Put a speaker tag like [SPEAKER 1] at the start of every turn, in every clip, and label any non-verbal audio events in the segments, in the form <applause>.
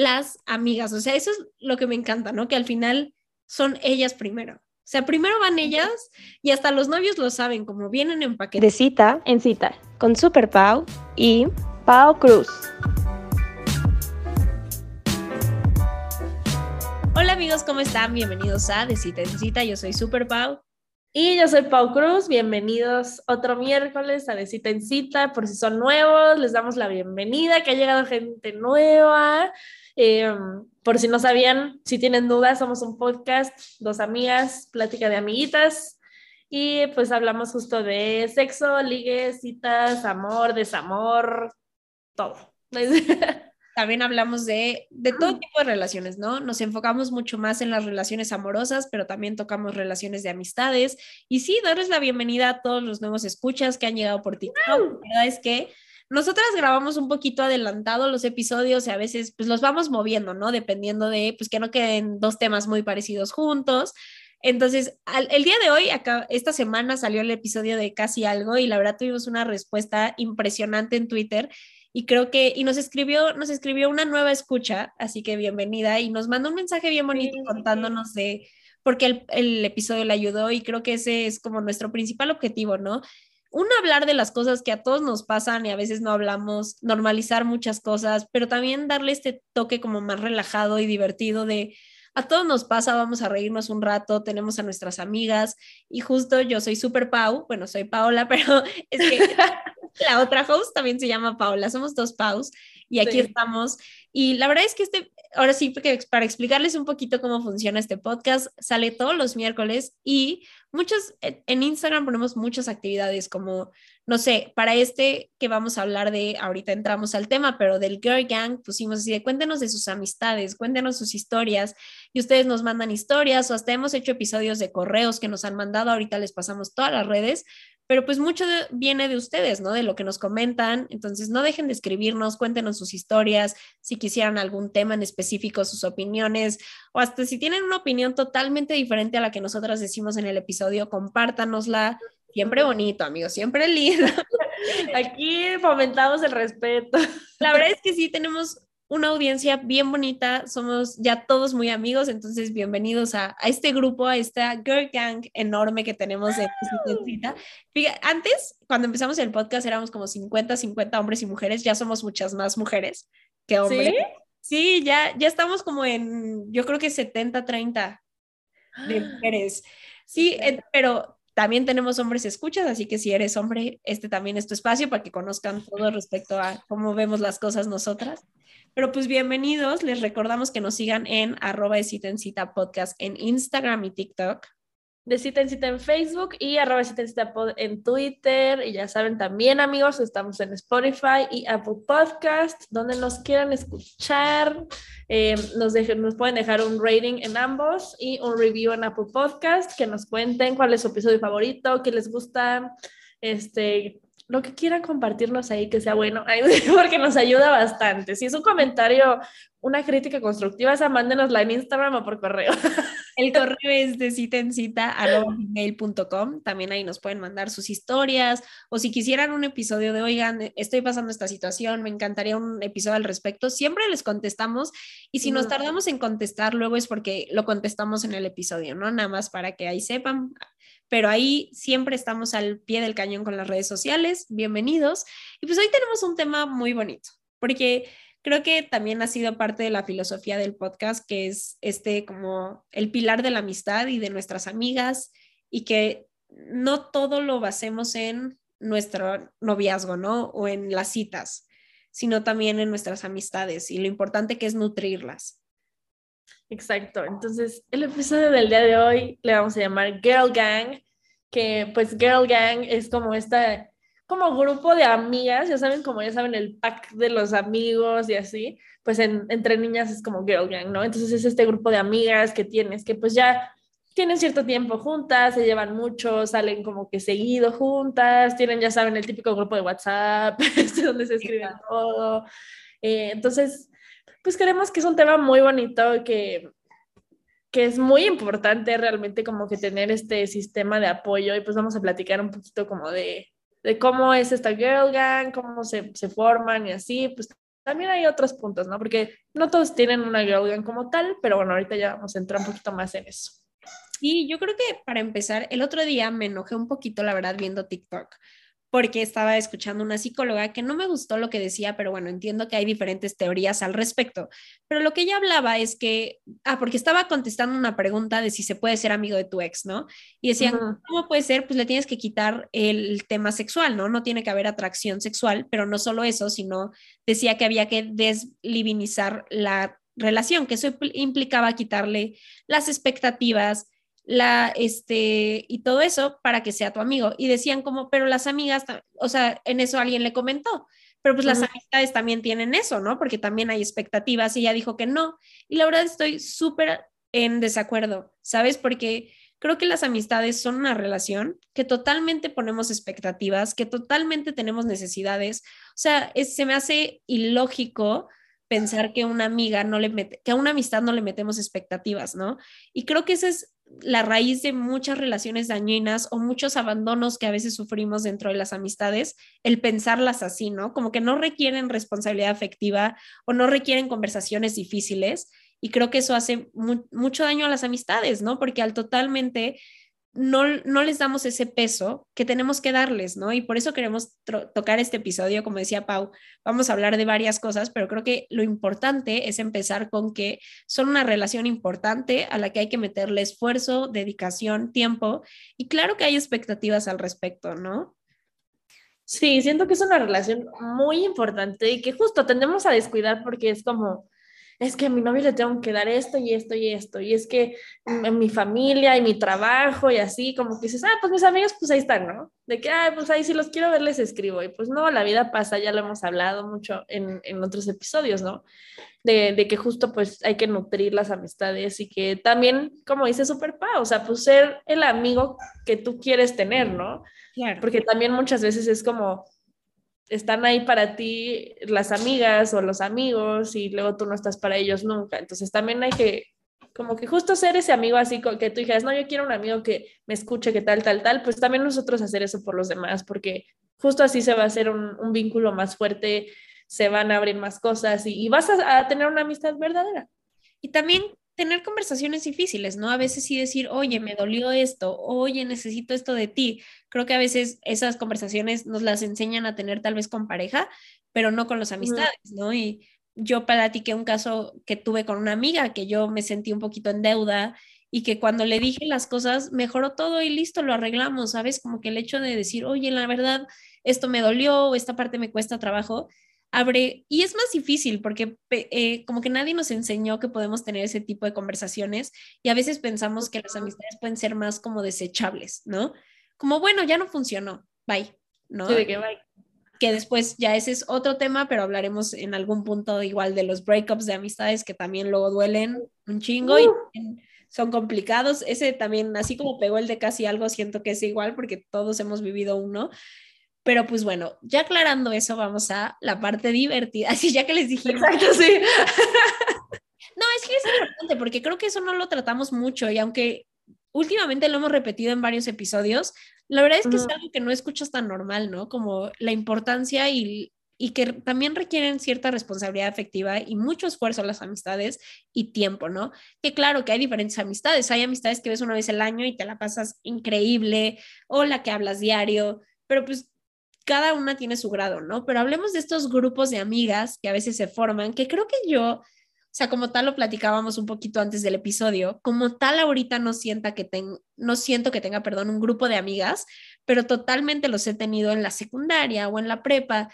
[SPEAKER 1] las amigas. O sea, eso es lo que me encanta, ¿no? Que al final son ellas primero. O sea, primero van ellas y hasta los novios lo saben, como vienen en paquete.
[SPEAKER 2] De cita en cita, con Super Pau y Pau Cruz.
[SPEAKER 1] Hola amigos, ¿cómo están? Bienvenidos a De Cita en Cita. Yo soy Super Pau.
[SPEAKER 3] Y yo soy Pau Cruz, bienvenidos otro miércoles a De Cita en Cita. Por si son nuevos, les damos la bienvenida, que ha llegado gente nueva. Eh, por si no sabían, si tienen dudas, somos un podcast, dos amigas, plática de amiguitas. Y pues hablamos justo de sexo, ligues, citas, amor, desamor, todo. <laughs>
[SPEAKER 1] también hablamos de, de todo tipo de relaciones, ¿no? Nos enfocamos mucho más en las relaciones amorosas, pero también tocamos relaciones de amistades. Y sí, darles la bienvenida a todos los nuevos escuchas que han llegado por TikTok. La verdad es que nosotras grabamos un poquito adelantado los episodios y a veces pues los vamos moviendo, ¿no? Dependiendo de, pues que no queden dos temas muy parecidos juntos. Entonces, el día de hoy, acá, esta semana salió el episodio de Casi Algo y la verdad tuvimos una respuesta impresionante en Twitter y creo que, y nos escribió, nos escribió una nueva escucha, así que bienvenida, y nos mandó un mensaje bien bonito contándonos de por qué el, el, episodio le ayudó, y creo que ese es como nuestro principal objetivo, ¿no? Uno, hablar de las cosas que a todos nos pasan y a veces no hablamos, normalizar muchas cosas, pero también darle este toque como más relajado y divertido de, a todos nos pasa, vamos a reírnos un rato, tenemos a nuestras amigas y justo yo soy super Pau, bueno, soy Paola, <laughs> pero es que <laughs> la otra host también se llama Paula, somos dos Paus y aquí estamos. Y la verdad es que este, ahora sí, para explicarles un poquito cómo funciona este podcast, sale todos los miércoles y muchos, en Instagram ponemos muchas actividades como, no sé, para este que vamos a hablar de, ahorita entramos al tema, pero del Girl Gang, pusimos así de cuéntenos de sus amistades, cuéntenos sus historias y ustedes nos mandan historias o hasta hemos hecho episodios de correos que nos han mandado, ahorita les pasamos todas las redes, pero pues mucho viene de ustedes, ¿no? De lo que nos comentan. Entonces, no dejen de escribirnos, cuéntenos sus historias, si quisieran algún tema en específico, sus opiniones, o hasta si tienen una opinión totalmente diferente a la que nosotras decimos en el episodio, compártanosla. Siempre bonito, amigos, siempre lindo. <laughs>
[SPEAKER 3] Aquí fomentamos el respeto.
[SPEAKER 1] La verdad es que sí, tenemos una audiencia bien bonita, somos ya todos muy amigos, entonces bienvenidos a, a este grupo, a esta girl gang enorme que tenemos de Cita. Antes, cuando empezamos el podcast, éramos como 50, 50 hombres y mujeres, ya somos muchas más mujeres que hombres. Sí, sí ya, ya estamos como en, yo creo que 70, 30 de mujeres. Sí, pero también tenemos hombres escuchas, así que si eres hombre, este también es tu espacio para que conozcan todo respecto a cómo vemos las cosas nosotras. Pero pues bienvenidos, les recordamos que nos sigan en arroba de cita en cita podcast en Instagram y TikTok.
[SPEAKER 3] De cita en cita en Facebook y arroba de cita en cita en Twitter. Y ya saben también amigos, estamos en Spotify y Apple Podcast, donde nos quieran escuchar. Eh, nos, dejen, nos pueden dejar un rating en ambos y un review en Apple Podcast, que nos cuenten cuál es su episodio favorito, qué les gusta, este, lo que quieran compartirnos ahí que sea bueno, <laughs> porque nos ayuda bastante. Si es un comentario, una crítica constructiva, esa mándenosla en Instagram o por correo. <laughs>
[SPEAKER 1] El correo es de cita en cita gmail.com. También ahí nos pueden mandar sus historias o si quisieran un episodio de, oigan, estoy pasando esta situación, me encantaría un episodio al respecto. Siempre les contestamos y si nos tardamos en contestar, luego es porque lo contestamos en el episodio, ¿no? Nada más para que ahí sepan pero ahí siempre estamos al pie del cañón con las redes sociales. Bienvenidos. Y pues hoy tenemos un tema muy bonito, porque creo que también ha sido parte de la filosofía del podcast, que es este como el pilar de la amistad y de nuestras amigas, y que no todo lo basemos en nuestro noviazgo, ¿no? O en las citas, sino también en nuestras amistades y lo importante que es nutrirlas.
[SPEAKER 3] Exacto. Entonces, el episodio del día de hoy le vamos a llamar Girl Gang, que pues Girl Gang es como esta, como grupo de amigas, ya saben, como ya saben, el pack de los amigos y así, pues entre niñas es como Girl Gang, ¿no? Entonces es este grupo de amigas que tienes, que pues ya tienen cierto tiempo juntas, se llevan mucho, salen como que seguido juntas, tienen, ya saben, el típico grupo de WhatsApp, <laughs> este, donde se escriben todo. Eh, entonces, pues creemos que es un tema muy bonito que, que es muy importante realmente como que tener este sistema de apoyo y pues vamos a platicar un poquito como de, de cómo es esta Girl Gang, cómo se, se forman y así, pues también hay otros puntos, ¿no? Porque no todos tienen una girl gang como tal, pero bueno, ahorita ya vamos a entrar un poquito más en eso.
[SPEAKER 1] Sí, yo creo que para empezar, el otro día me enojé un poquito, la verdad, viendo TikTok, porque estaba escuchando una psicóloga que no me gustó lo que decía, pero bueno, entiendo que hay diferentes teorías al respecto. Pero lo que ella hablaba es que, ah, porque estaba contestando una pregunta de si se puede ser amigo de tu ex, ¿no? Y decían, ¿cómo puede ser? Pues le tienes que quitar el tema sexual, ¿no? No tiene que haber atracción sexual, pero no solo eso, sino decía que había que deslivinizar la relación, que eso implicaba quitarle las expectativas, la, este, y todo eso para que sea tu amigo. Y decían como, pero las amigas, o sea, en eso alguien le comentó, pero pues las amistades también tienen eso, ¿no? Porque también hay expectativas y ella dijo que no. Y la verdad estoy súper en desacuerdo, ¿sabes? Porque creo que las amistades son una relación que totalmente ponemos expectativas, que totalmente tenemos necesidades. O sea, se me hace ilógico pensar que una amiga no le mete, que a una amistad no le metemos expectativas, ¿no? Y creo que esa es la raíz de muchas relaciones dañinas o muchos abandonos que a veces sufrimos dentro de las amistades, el pensarlas así, ¿no? Como que no requieren responsabilidad afectiva o no requieren conversaciones difíciles. Y creo que eso hace mucho daño a las amistades, ¿no? Porque al totalmente no, no les damos ese peso que tenemos que darles, ¿no? Y por eso queremos tocar este episodio, como decía Pau, vamos a hablar de varias cosas, pero creo que lo importante es empezar con que son una relación importante a la que hay que meterle esfuerzo, dedicación, tiempo, y claro que hay expectativas al respecto, ¿no?
[SPEAKER 3] Sí, siento que es una relación muy importante y que justo tendemos a descuidar porque es como, es que a mi novio le tengo que dar esto y esto y esto, y es que en mi familia y mi trabajo y así, como que dices, ah, pues mis amigos, pues ahí están, ¿no? De que, ah, pues ahí si los quiero ver les escribo, y pues no, la vida pasa, ya lo hemos hablado mucho en, en otros episodios, ¿no? De, de, que justo pues hay que nutrir las amistades y que también, como dice Super Pa, o sea, pues ser el amigo que tú quieres tener, ¿no? Claro. Porque también muchas veces es como, están ahí para ti las amigas o los amigos y luego tú no estás para ellos nunca. Entonces también hay que como que justo ser ese amigo así que tú dijeras, no, yo quiero un amigo que me escuche, que tal, tal, tal, pues también nosotros hacer eso por los demás, porque justo así se va a hacer un, vínculo más fuerte, se van a abrir más cosas y, vas a tener una amistad verdadera.
[SPEAKER 1] Y también tener conversaciones difíciles, ¿no? A veces sí decir, oye, me dolió esto, oye, necesito esto de ti. Creo que a veces esas conversaciones nos las enseñan a tener tal vez con pareja, pero no con las amistades, ¿no? Y yo platiqué un caso que tuve con una amiga que yo me sentí un poquito en deuda y que cuando le dije las cosas mejoró todo y listo, lo arreglamos, ¿sabes? Como que el hecho de decir, oye, la verdad, esto me dolió o esta parte me cuesta trabajo, abre, y es más difícil porque eh, como que nadie nos enseñó que podemos tener ese tipo de conversaciones y a veces pensamos que las amistades pueden ser más como desechables, ¿no? Como, bueno, ya no funcionó, bye, ¿no?
[SPEAKER 3] Sí, de que bye.
[SPEAKER 1] Que después ya ese es otro tema, pero hablaremos en algún punto igual de los breakups de amistades que también luego duelen un chingo y son complicados. Ese también, así como pegó el de casi algo, siento que es igual porque todos hemos vivido uno. Pero pues bueno, ya aclarando eso, vamos a la parte divertida. <laughs> Así ya que les dije.
[SPEAKER 3] Exacto, sí. <laughs>
[SPEAKER 1] No, es que es importante porque creo que eso no lo tratamos mucho y aunque últimamente lo hemos repetido en varios episodios, la verdad es que es algo que no escuchas tan normal, ¿no? Como la importancia y, y que también requieren cierta responsabilidad afectiva y mucho esfuerzo las amistades y tiempo, ¿no? Que claro que hay diferentes amistades, hay amistades que ves una vez al año y te la pasas increíble, o la que hablas diario, pero pues cada una tiene su grado, ¿no? Pero hablemos de estos grupos de amigas que a veces se forman, que creo que yo, o sea, como tal lo platicábamos un poquito antes del episodio, como tal ahorita no sienta que tengo, no siento que tenga, perdón, un grupo de amigas, pero totalmente los he tenido en la secundaria o en la prepa.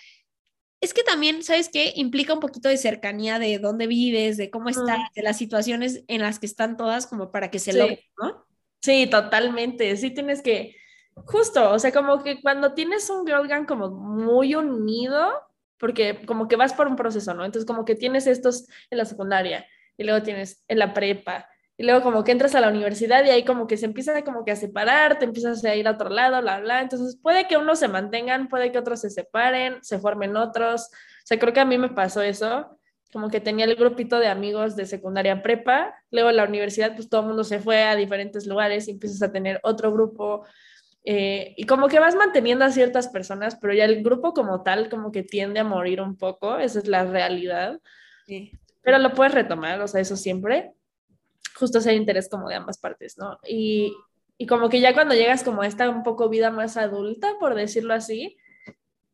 [SPEAKER 1] Es que también, ¿sabes qué? Implica un poquito de cercanía de dónde vives, de cómo estás, de las situaciones en las que están todas, como para que se
[SPEAKER 3] sí.
[SPEAKER 1] logre, ¿no?
[SPEAKER 3] Sí, totalmente. Sí tienes que, Justo, o sea, como que cuando tienes un girl como muy unido, porque como que vas por un proceso, ¿no? Entonces como que tienes estos en la secundaria y luego tienes en la prepa y luego como que entras a la universidad y ahí como que se empieza como que a separar, te empiezas a ir a otro lado, bla, bla. Entonces puede que unos se mantengan, puede que otros se separen, se formen otros. O sea, creo que a mí me pasó eso, como que tenía el grupito de amigos de secundaria prepa, luego la universidad pues todo el mundo se fue a diferentes lugares y empiezas a tener otro grupo Eh, y como que vas manteniendo a ciertas personas, pero ya el grupo como tal como que tiende a morir un poco, esa es la realidad. Sí. Pero lo puedes retomar, o sea, eso siempre. Justo ese interés como de ambas partes, ¿no? Y, y como que ya cuando llegas como a esta un poco vida más adulta, por decirlo así,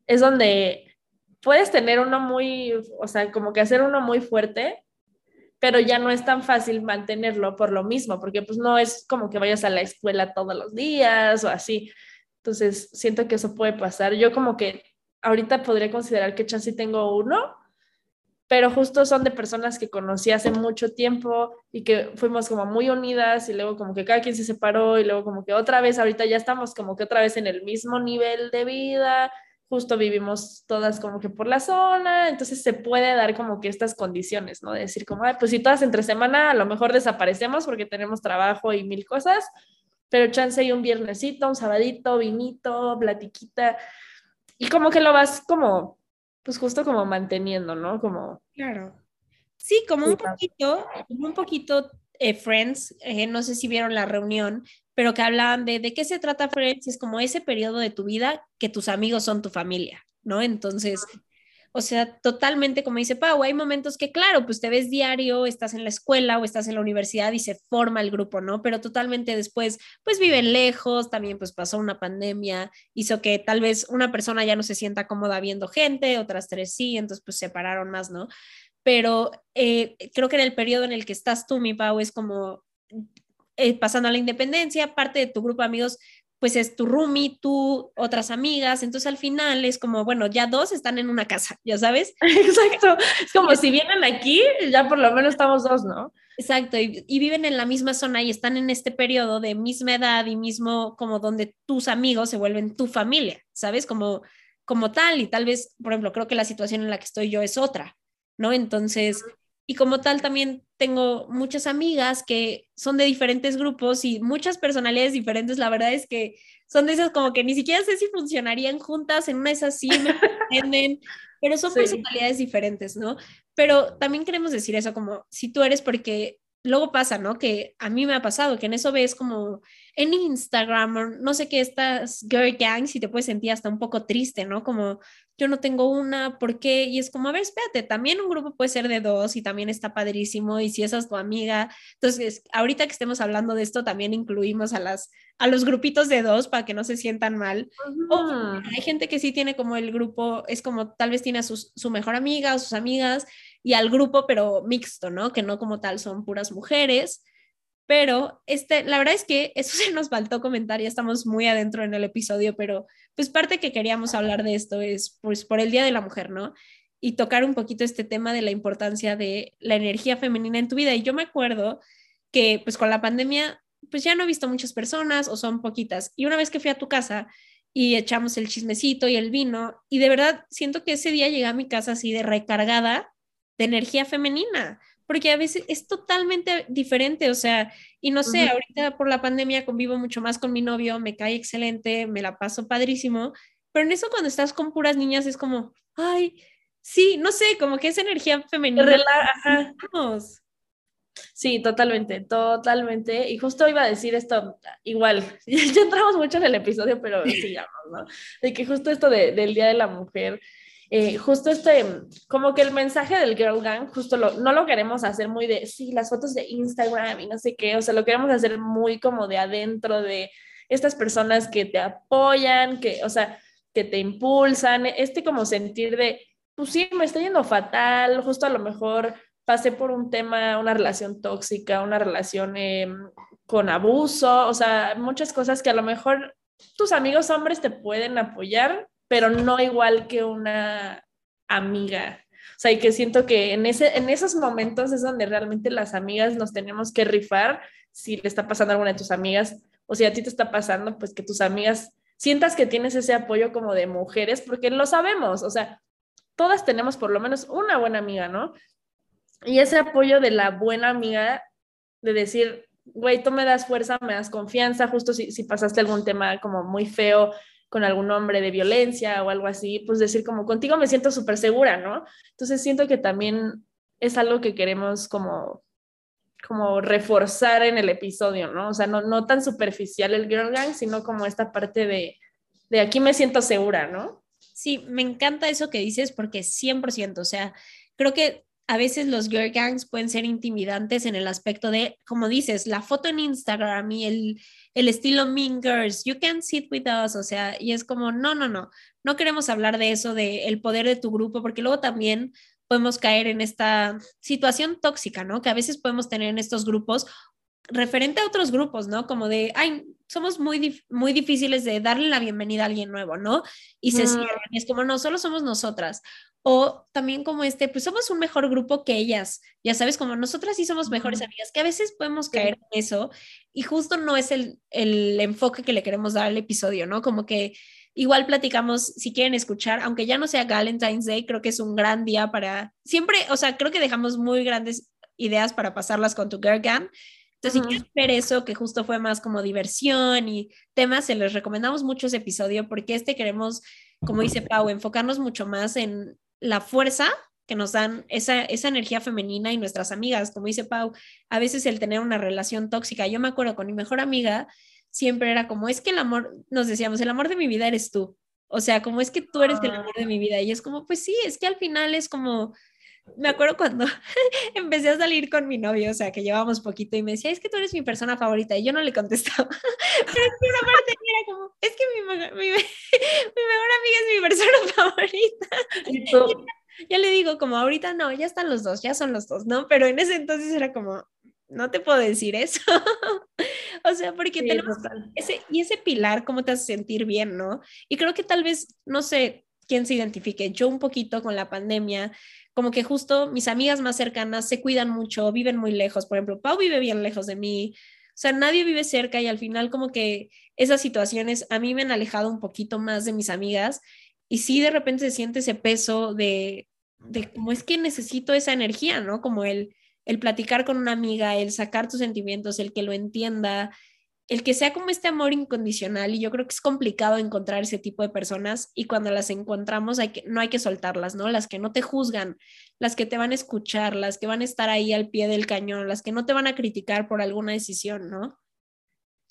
[SPEAKER 3] es donde puedes tener uno muy, o sea, como que hacer uno muy fuerte, pero ya no es tan fácil mantenerlo por lo mismo, porque pues no es como que vayas a la escuela todos los días o así. Entonces, siento que eso puede pasar. Yo como que ahorita podría considerar que chance tengo uno, pero justo son de personas que conocí hace mucho tiempo y que fuimos como muy unidas y luego como que cada quien se separó y luego como que otra vez, ahorita ya estamos como que otra vez en el mismo nivel de vida justo vivimos todas como que por la zona, entonces se puede dar como que estas condiciones, ¿no? De decir como, Ay, pues si todas entre semana a lo mejor desaparecemos porque tenemos trabajo y mil cosas, pero chance hay un viernesito, un sabadito, vinito, platiquita, y como que lo vas como, pues justo como manteniendo, ¿no? Como...
[SPEAKER 1] Claro. Sí, como un poquito, como un poquito eh, Friends, eh, no sé si vieron la reunión, pero que hablaban de de qué se trata Friends, es como ese periodo de tu vida que tus amigos son tu familia, ¿no? Entonces, o sea, totalmente como dice Pau, hay momentos que, claro, pues te ves diario, estás en la escuela o estás en la universidad y se forma el grupo, ¿no? Pero totalmente después, pues viven lejos, también pues pasó una pandemia, hizo que tal vez una persona ya no se sienta cómoda viendo gente, otras tres sí, entonces pues separaron más, ¿no? Pero eh, creo que en el periodo en el que estás tú, mi Pau, es como eh, pasando a la independencia, parte de tu grupo de amigos, pues es tu roomie, tú, otras amigas, entonces al final es como, bueno, ya dos están en una casa, ya sabes. <laughs>
[SPEAKER 3] Exacto, es como si vienen aquí, ya por lo menos estamos dos, ¿no?
[SPEAKER 1] Exacto, y, y, viven en la misma zona y están en este periodo de misma edad y mismo como donde tus amigos se vuelven tu familia, ¿sabes? Como, como tal, y tal vez, por ejemplo, creo que la situación en la que estoy yo es otra, ¿no? Entonces, y como tal también tengo muchas amigas que son de diferentes grupos y muchas personalidades diferentes. La verdad es que son de esas como que ni siquiera sé si funcionarían juntas, en una de esas sí me <laughs> entienden, pero son personalidades diferentes, ¿no? Pero también queremos decir eso como si tú eres porque luego pasa, ¿no? Que a mí me ha pasado que en eso ves como en Instagram no sé qué, estas girl gangs y te puedes sentir hasta un poco triste, ¿no? Como yo no tengo una, ¿por qué? Y es como, a ver, espérate, también un grupo puede ser de dos y también está padrísimo y si esa es tu amiga. Entonces, ahorita que estemos hablando de esto, también incluimos a, las, a los grupitos de dos para que no se sientan mal. O hay gente que sí tiene como el grupo, es como tal vez tiene a su mejor amiga o sus amigas y al grupo, pero mixto, ¿no? Que no como tal son puras mujeres. Pero este, la verdad es que eso <laughs> se nos faltó comentar, ya estamos muy adentro en el episodio, pero pues parte que queríamos hablar de esto es pues por el Día de la Mujer, ¿no? Y tocar un poquito este tema de la importancia de la energía femenina en tu vida. Y yo me acuerdo que pues con la pandemia pues ya no he visto muchas personas o son poquitas. Y una vez que fui a tu casa y echamos el chismecito y el vino, y de verdad siento que ese día llegué a mi casa así de recargada de energía femenina porque a veces es totalmente diferente, o sea, y no sé, ahorita por la pandemia convivo mucho más con mi novio, me cae excelente, me la paso padrísimo, pero en eso cuando estás con puras niñas es como, ay, sí, no sé, como que esa energía femenina. Ajá.
[SPEAKER 3] Sí, totalmente, totalmente. Y justo iba a decir esto, igual, <laughs> ya entramos mucho en el episodio, pero <laughs> sigamos, ¿no? De que justo esto de, del Día de la Mujer, eh, justo este, como que el mensaje del Girl Gang, justo lo, no lo queremos hacer muy de, sí, las fotos de Instagram y no sé qué, o sea, lo queremos hacer muy como de adentro de estas personas que te apoyan, que, o sea, que te impulsan, este como sentir de, pues sí, me está yendo fatal, justo a lo mejor pasé por un tema, una relación tóxica, una relación em, con abuso, o sea, muchas cosas que a lo mejor tus amigos hombres te pueden apoyar, pero no igual que una amiga. O sea, y que siento que en, ese, en esos momentos es donde realmente las amigas nos tenemos que rifar si le está pasando a alguna de tus amigas o si a ti te está pasando, pues que tus amigas sientas que tienes ese apoyo como de mujeres, porque lo sabemos, o sea, todas tenemos por lo menos una buena amiga, ¿no? Y ese apoyo de la buena amiga, de decir, güey, tú me das fuerza, me das confianza, justo si, si pasaste algún tema como muy feo, con algún hombre de violencia o algo así, pues decir como contigo me siento súper segura, ¿no? Entonces siento que también es algo que queremos como como reforzar en el episodio, ¿no? O sea, no, no tan superficial el girl gang, sino como esta parte de, de aquí me siento segura, ¿no?
[SPEAKER 1] Sí, me encanta eso que dices porque 100%, o sea, creo que a veces los girl gangs pueden ser intimidantes en el aspecto de, como dices, la foto en Instagram y el, el estilo Mean Girls, you can sit with us, o sea, y es como, no, no, no, no queremos hablar de eso, de el poder de tu grupo, porque luego también podemos caer en esta situación tóxica, ¿no? Que a veces podemos tener en estos grupos referente a otros grupos, ¿no? Como de, ay, somos muy, muy difíciles de darle la bienvenida a alguien nuevo, ¿no? Y se cierran, y es como, no, solo somos nosotras. O también como este, pues somos un mejor grupo que ellas, ya sabes, como nosotras sí somos mejores amigas, que a veces podemos caer en eso y justo no es el, el enfoque que le queremos dar al episodio, ¿no? Como que igual platicamos, si quieren escuchar, aunque ya no sea Valentine's Day, creo que es un gran día para, siempre, o sea, creo que dejamos muy grandes ideas para pasarlas con tu girl gang. Entonces, si quieren ver eso, que justo fue más como diversión y temas, se les recomendamos mucho ese episodio porque este queremos, como dice Pau, enfocarnos mucho más en la fuerza que nos dan esa, esa energía femenina y nuestras amigas, como dice Pau, a veces el tener una relación tóxica. Yo me acuerdo con mi mejor amiga, siempre era como, es que el amor, nos decíamos, el amor de mi vida eres tú. O sea, como es que tú eres el amor de mi vida. Y es como, pues sí, es que al final es como, me acuerdo cuando <laughs> empecé a salir con mi novio, o sea, que llevábamos poquito y me decía, es que tú eres mi persona favorita. Y yo no le contestaba. <laughs> Pero es que una parte <laughs> era como, es que mi, mi, mi mejor amiga es mi persona favorita. Ya le digo, como ahorita no, ya están los dos, ya son los dos, ¿no? Pero en ese entonces era como, no te puedo decir eso. o sea, porque tenemos ese, y ese pilar, ¿cómo te hace sentir bien, no? Y creo que tal vez, no sé quién se identifique, yo un poquito con la pandemia, como que justo mis amigas más cercanas se cuidan mucho, viven muy lejos, por ejemplo, Pau vive bien lejos de mí, o sea, nadie vive cerca y al final como que esas situaciones a mí me han alejado un poquito más de mis amigas y sí de repente se siente ese peso de, de cómo es que necesito esa energía, ¿no? Como el, el platicar con una amiga, el sacar tus sentimientos, el que lo entienda, el que sea como este amor incondicional y yo creo que es complicado encontrar ese tipo de personas y cuando las encontramos hay que, no hay que soltarlas, ¿no? Las que no te juzgan, las que te van a escuchar, las que van a estar ahí al pie del cañón, las que no te van a criticar por alguna decisión, ¿no?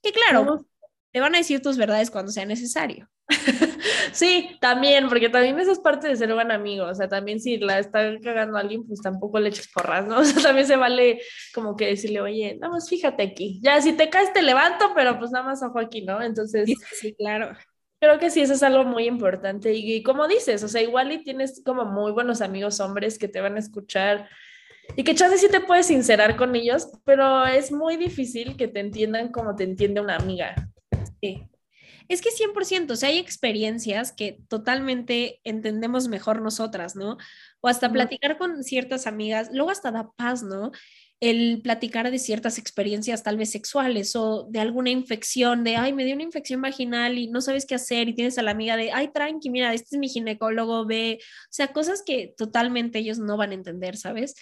[SPEAKER 1] Que claro, te van a decir tus verdades cuando sea necesario. <laughs>
[SPEAKER 3] sí, también, porque también eso es parte de ser buen amigo, o sea, también si la está cagando alguien, pues tampoco le eches porras, ¿no? <laughs> O sea, también se vale como que decirle, oye, nada más fíjate aquí, ya si te caes te levanto, pero pues nada más ojo aquí, ¿no? Entonces,
[SPEAKER 1] sí, claro.
[SPEAKER 3] Creo que sí, eso es algo muy importante y, como dices, o sea, igual y tienes como muy buenos amigos hombres que te van a escuchar y que chance sí te puedes sincerar con ellos, pero es muy difícil que te entiendan como te entiende una amiga.
[SPEAKER 1] Sí, es que 100%, o sea, hay experiencias que totalmente entendemos mejor nosotras, ¿no? O hasta platicar con ciertas amigas, luego hasta da paz, ¿no? El platicar de ciertas experiencias tal vez sexuales o de alguna infección, de, ay, me dio una infección vaginal y no sabes qué hacer y tienes a la amiga de, ay, tranqui, mira, este es mi ginecólogo, ve, o sea, cosas que totalmente ellos no van a entender, ¿sabes?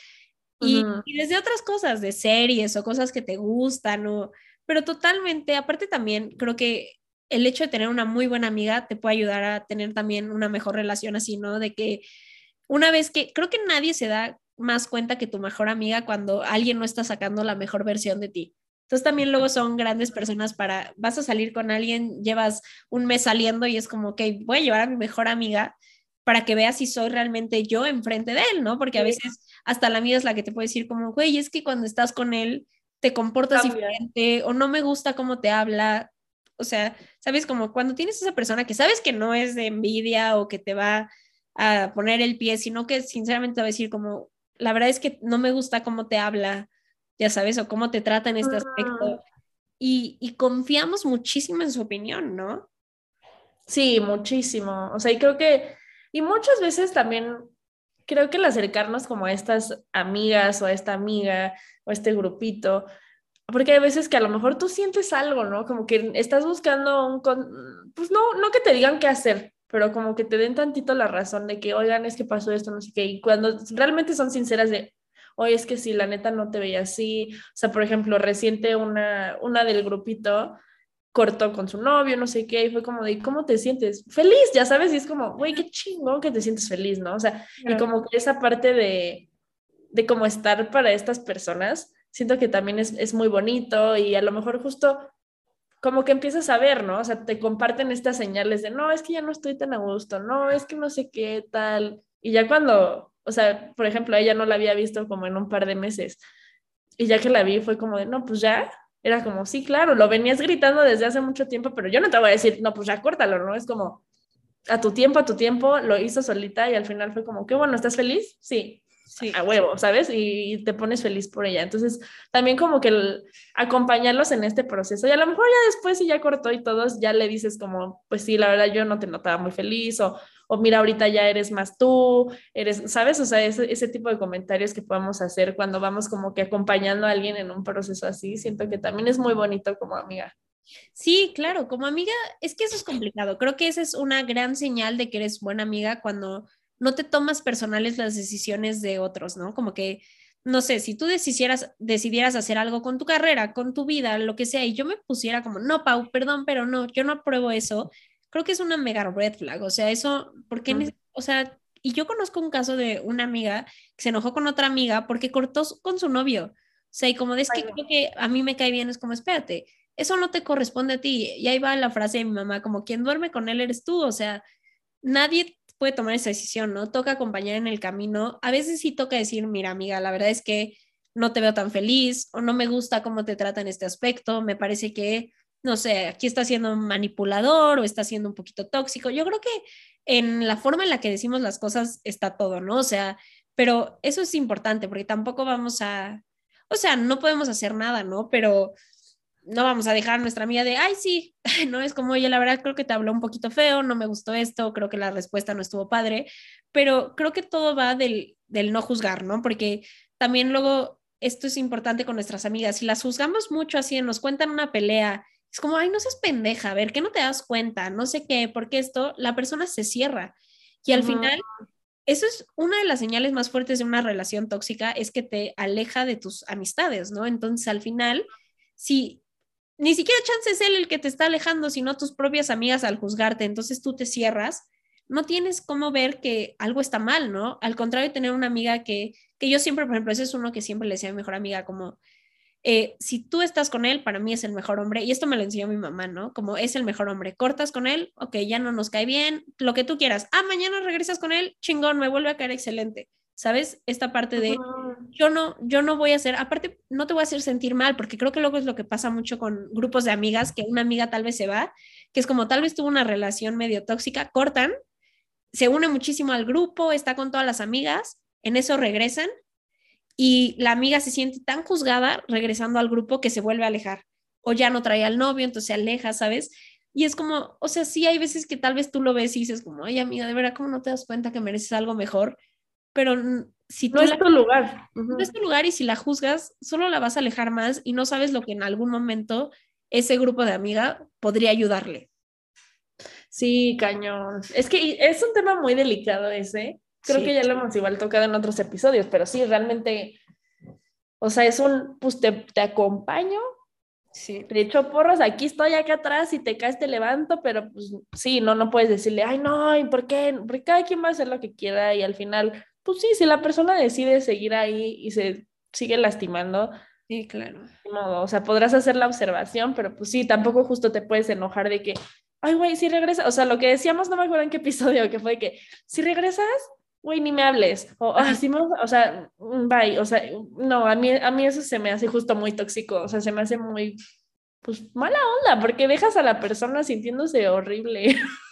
[SPEAKER 1] Y, y desde otras cosas, de series o cosas que te gustan, o, pero totalmente, aparte también creo que el hecho de tener una muy buena amiga te puede ayudar a tener también una mejor relación así, ¿no? De que una vez que creo que nadie se da más cuenta que tu mejor amiga cuando alguien no está sacando la mejor versión de ti. Entonces también luego son grandes personas para, vas a salir con alguien, llevas un mes saliendo y es como, ok, voy a llevar a mi mejor amiga para que veas si soy realmente yo enfrente de él, ¿no? Porque a veces hasta la amiga es la que te puede decir como, güey, es que cuando estás con él te comportas diferente o no me gusta cómo te habla, o sea, sabes, como cuando tienes esa persona que sabes que no es de envidia o que te va a poner el pie, sino que sinceramente te va a decir como, la verdad es que no me gusta cómo te habla, ya sabes, o cómo te trata en este aspecto. Y, y confiamos muchísimo en su opinión, ¿no?
[SPEAKER 3] Sí, muchísimo. O sea, y creo que, y muchas veces también creo que el acercarnos como a estas amigas o a esta amiga o a este grupito, porque hay veces que a lo mejor tú sientes algo, ¿no? Como que estás buscando un, pues no, no que te digan qué hacer, pero como que te den tantito la razón de que, oigan, es que pasó esto, no sé qué, y cuando realmente son sinceras de, oye, es que sí, la neta no te veía así, o sea, por ejemplo, reciente una, una del grupito cortó con su novio, no sé qué, y fue como de, ¿cómo te sientes? Feliz, ya sabes, y es como, güey, qué chingón que te sientes feliz, ¿no? O sea, y como que esa parte de, de cómo estar para estas personas, siento que también es, es muy bonito y a lo mejor justo como que empiezas a ver, ¿no? O sea, te comparten estas señales de, no, es que ya no estoy tan a gusto, no, es que no sé qué tal. Y ya cuando, o sea, por ejemplo, ella no la había visto como en un par de meses. Y ya que la vi fue como de, no, pues ya. Era como, sí, claro, lo venías gritando desde hace mucho tiempo, pero yo no te voy a decir, no, pues ya córtalo, ¿no? Es como, a tu tiempo, a tu tiempo, lo hizo solita y al final fue como, qué bueno, ¿estás feliz? Sí, sí. a huevo, ¿sabes? Y, te pones feliz por ella. Entonces, también como que acompañarlos en este proceso y a lo mejor ya después, si ya cortó y todos, ya le dices como, pues sí, la verdad yo no te notaba muy feliz o, o mira, ahorita ya eres más tú, eres, ¿sabes? O sea, ese, ese tipo de comentarios que podemos hacer cuando vamos como que acompañando a alguien en un proceso así, siento que también es muy bonito como amiga.
[SPEAKER 1] Sí, claro, como amiga, es que eso es complicado. Creo que esa es una gran señal de que eres buena amiga cuando no te tomas personales las decisiones de otros, ¿no? Como que, no sé, si tú decidieras, decidieras hacer algo con tu carrera, con tu vida, lo que sea, y yo me pusiera como, no, Pau, perdón, pero no, yo no apruebo eso, creo que es una mega red flag. O sea, eso, porque, o sea, y yo conozco un caso de una amiga que se enojó con otra amiga porque cortó con su novio. O sea, y como es que creo que a mí me cae bien, es como, espérate, eso no te corresponde a ti. Y ahí va la frase de mi mamá, como quien duerme con él eres tú, o sea, nadie puede tomar esa decisión, ¿no? Toca acompañar en el camino. A veces sí toca decir, mira, amiga, la verdad es que no te veo tan feliz o no me gusta cómo te trata en este aspecto, me parece que, no sé, aquí está siendo manipulador o está siendo un poquito tóxico. Yo creo que en la forma en la que decimos las cosas está todo, ¿no? O sea, pero eso es importante porque tampoco vamos a, o sea, no podemos hacer nada, ¿no? Pero no vamos a dejar a nuestra amiga de, ay, sí, <laughs> no es como, oye, la verdad creo que te habló un poquito feo, no me gustó esto, creo que la respuesta no estuvo padre, pero creo que todo va del, del no juzgar, ¿no? Porque también luego esto es importante con nuestras amigas, si las juzgamos mucho así, nos cuentan una pelea, es como, ay, no seas pendeja, a ver, ¿qué no te das cuenta? No sé qué, porque esto, la persona se cierra. Y al final eso es una de las señales más fuertes de una relación tóxica, es que te aleja de tus amistades, ¿no? Entonces, al final, si ni siquiera chance es él el que te está alejando, sino tus propias amigas al juzgarte. Entonces tú te cierras, no tienes cómo ver que algo está mal, ¿no? Al contrario, tener una amiga que, que yo siempre, por ejemplo, ese es uno que siempre le decía a mi mejor amiga, como, eh, si tú estás con él, para mí es el mejor hombre, y esto me lo enseñó mi mamá, ¿no? Como es el mejor hombre, cortas con él, ok, ya no nos cae bien, lo que tú quieras, ah, mañana regresas con él, chingón, me vuelve a caer excelente. ¿Sabes? Esta parte de yo no, yo no voy a hacer, aparte no te voy a hacer sentir mal, porque creo que luego es lo que pasa mucho con grupos de amigas, que una amiga tal vez se va, que es como tal vez tuvo una relación medio tóxica, cortan, se une muchísimo al grupo, está con todas las amigas, en eso regresan y la amiga se siente tan juzgada regresando al grupo que se vuelve a alejar o ya no trae al novio, entonces se aleja, ¿sabes? Y es como, o sea, sí hay veces que tal vez tú lo ves y dices como, ay amiga, de verdad, ¿cómo no te das cuenta que mereces algo mejor? Pero si
[SPEAKER 3] no es tu lugar.
[SPEAKER 1] No es tu lugar y si la juzgas, solo la vas a alejar más y no sabes lo que en algún momento ese grupo de amiga podría ayudarle.
[SPEAKER 3] Sí, cañón. Es que es un tema muy delicado ese. Creo que ya lo hemos igual tocado en otros episodios, pero sí, realmente, o sea, es un, pues te, te acompaño. Sí. De hecho, porros, aquí estoy acá atrás y te caes, te levanto, pero pues sí, no, no puedes decirle, ay, no, ¿y por qué? Porque cada quien va a hacer lo que quiera y al final pues sí, si la persona decide seguir ahí y se sigue lastimando,
[SPEAKER 1] sí, claro.
[SPEAKER 3] o sea, podrás hacer la observación, pero pues sí, tampoco justo te puedes enojar de que, ay, güey, si regresa, o sea, lo que decíamos, no me acuerdo en qué episodio, que fue que, si regresas, güey, ni me hables, o, ay, o sea, mm, bye, o sea, no, a mí, a mí eso se me hace justo muy tóxico, o sea, se me hace muy, pues, mala onda, porque dejas a la persona sintiéndose horrible. <laughs>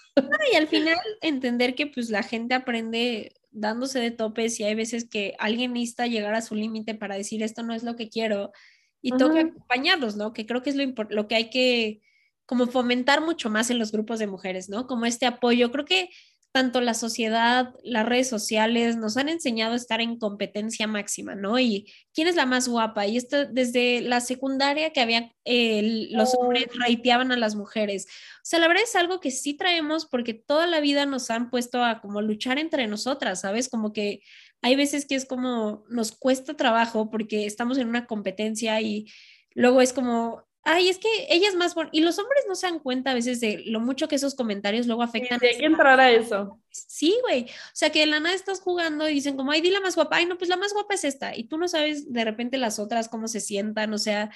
[SPEAKER 1] y al final entender que pues la gente aprende dándose de topes y hay veces que alguien necesita llegar a su límite para decir esto no es lo que quiero y toca acompañarlos, ¿no? Que creo que es lo, lo que hay que como fomentar mucho más en los grupos de mujeres, ¿no? Como este apoyo. Creo que tanto la sociedad, las redes sociales nos han enseñado a estar en competencia máxima, ¿no? Y quién es la más guapa. Y esto desde la secundaria que había, eh, los hombres raiteaban a las mujeres. O sea, la verdad es algo que sí traemos porque toda la vida nos han puesto a como luchar entre nosotras, ¿sabes? Como que hay veces que es como nos cuesta trabajo porque estamos en una competencia y luego es como Ay, es que ella es más bonita. Y los hombres no se dan cuenta a veces de lo mucho que esos comentarios luego afectan.
[SPEAKER 3] Sí, hay que entrar a eso.
[SPEAKER 1] Sí, güey. O sea, que de la nada estás jugando y dicen como, ay, di la más guapa. Ay, no, pues la más guapa es esta. Y tú no sabes de repente las otras cómo se sientan. O sea,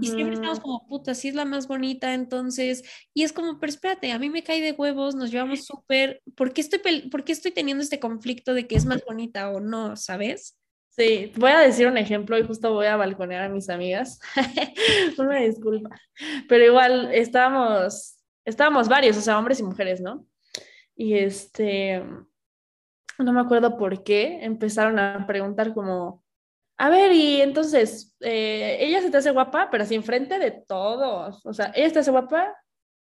[SPEAKER 1] y siempre estamos como, puta, sí es la más bonita, entonces, y es como, pero espérate, a mí me cae de huevos, nos llevamos súper, ¿por, qué estoy ¿por qué estoy teniendo este conflicto de que es más bonita o no, sabes?
[SPEAKER 3] Sí, voy a decir un ejemplo y justo voy a balconear a mis amigas. <laughs> Una disculpa. Pero igual estábamos, estábamos varios, o sea, hombres y mujeres, ¿no? Y este, no me acuerdo por qué, empezaron a preguntar como, a ver, y entonces, eh, ella se te hace guapa, pero así enfrente de todos. O sea, ella te hace guapa,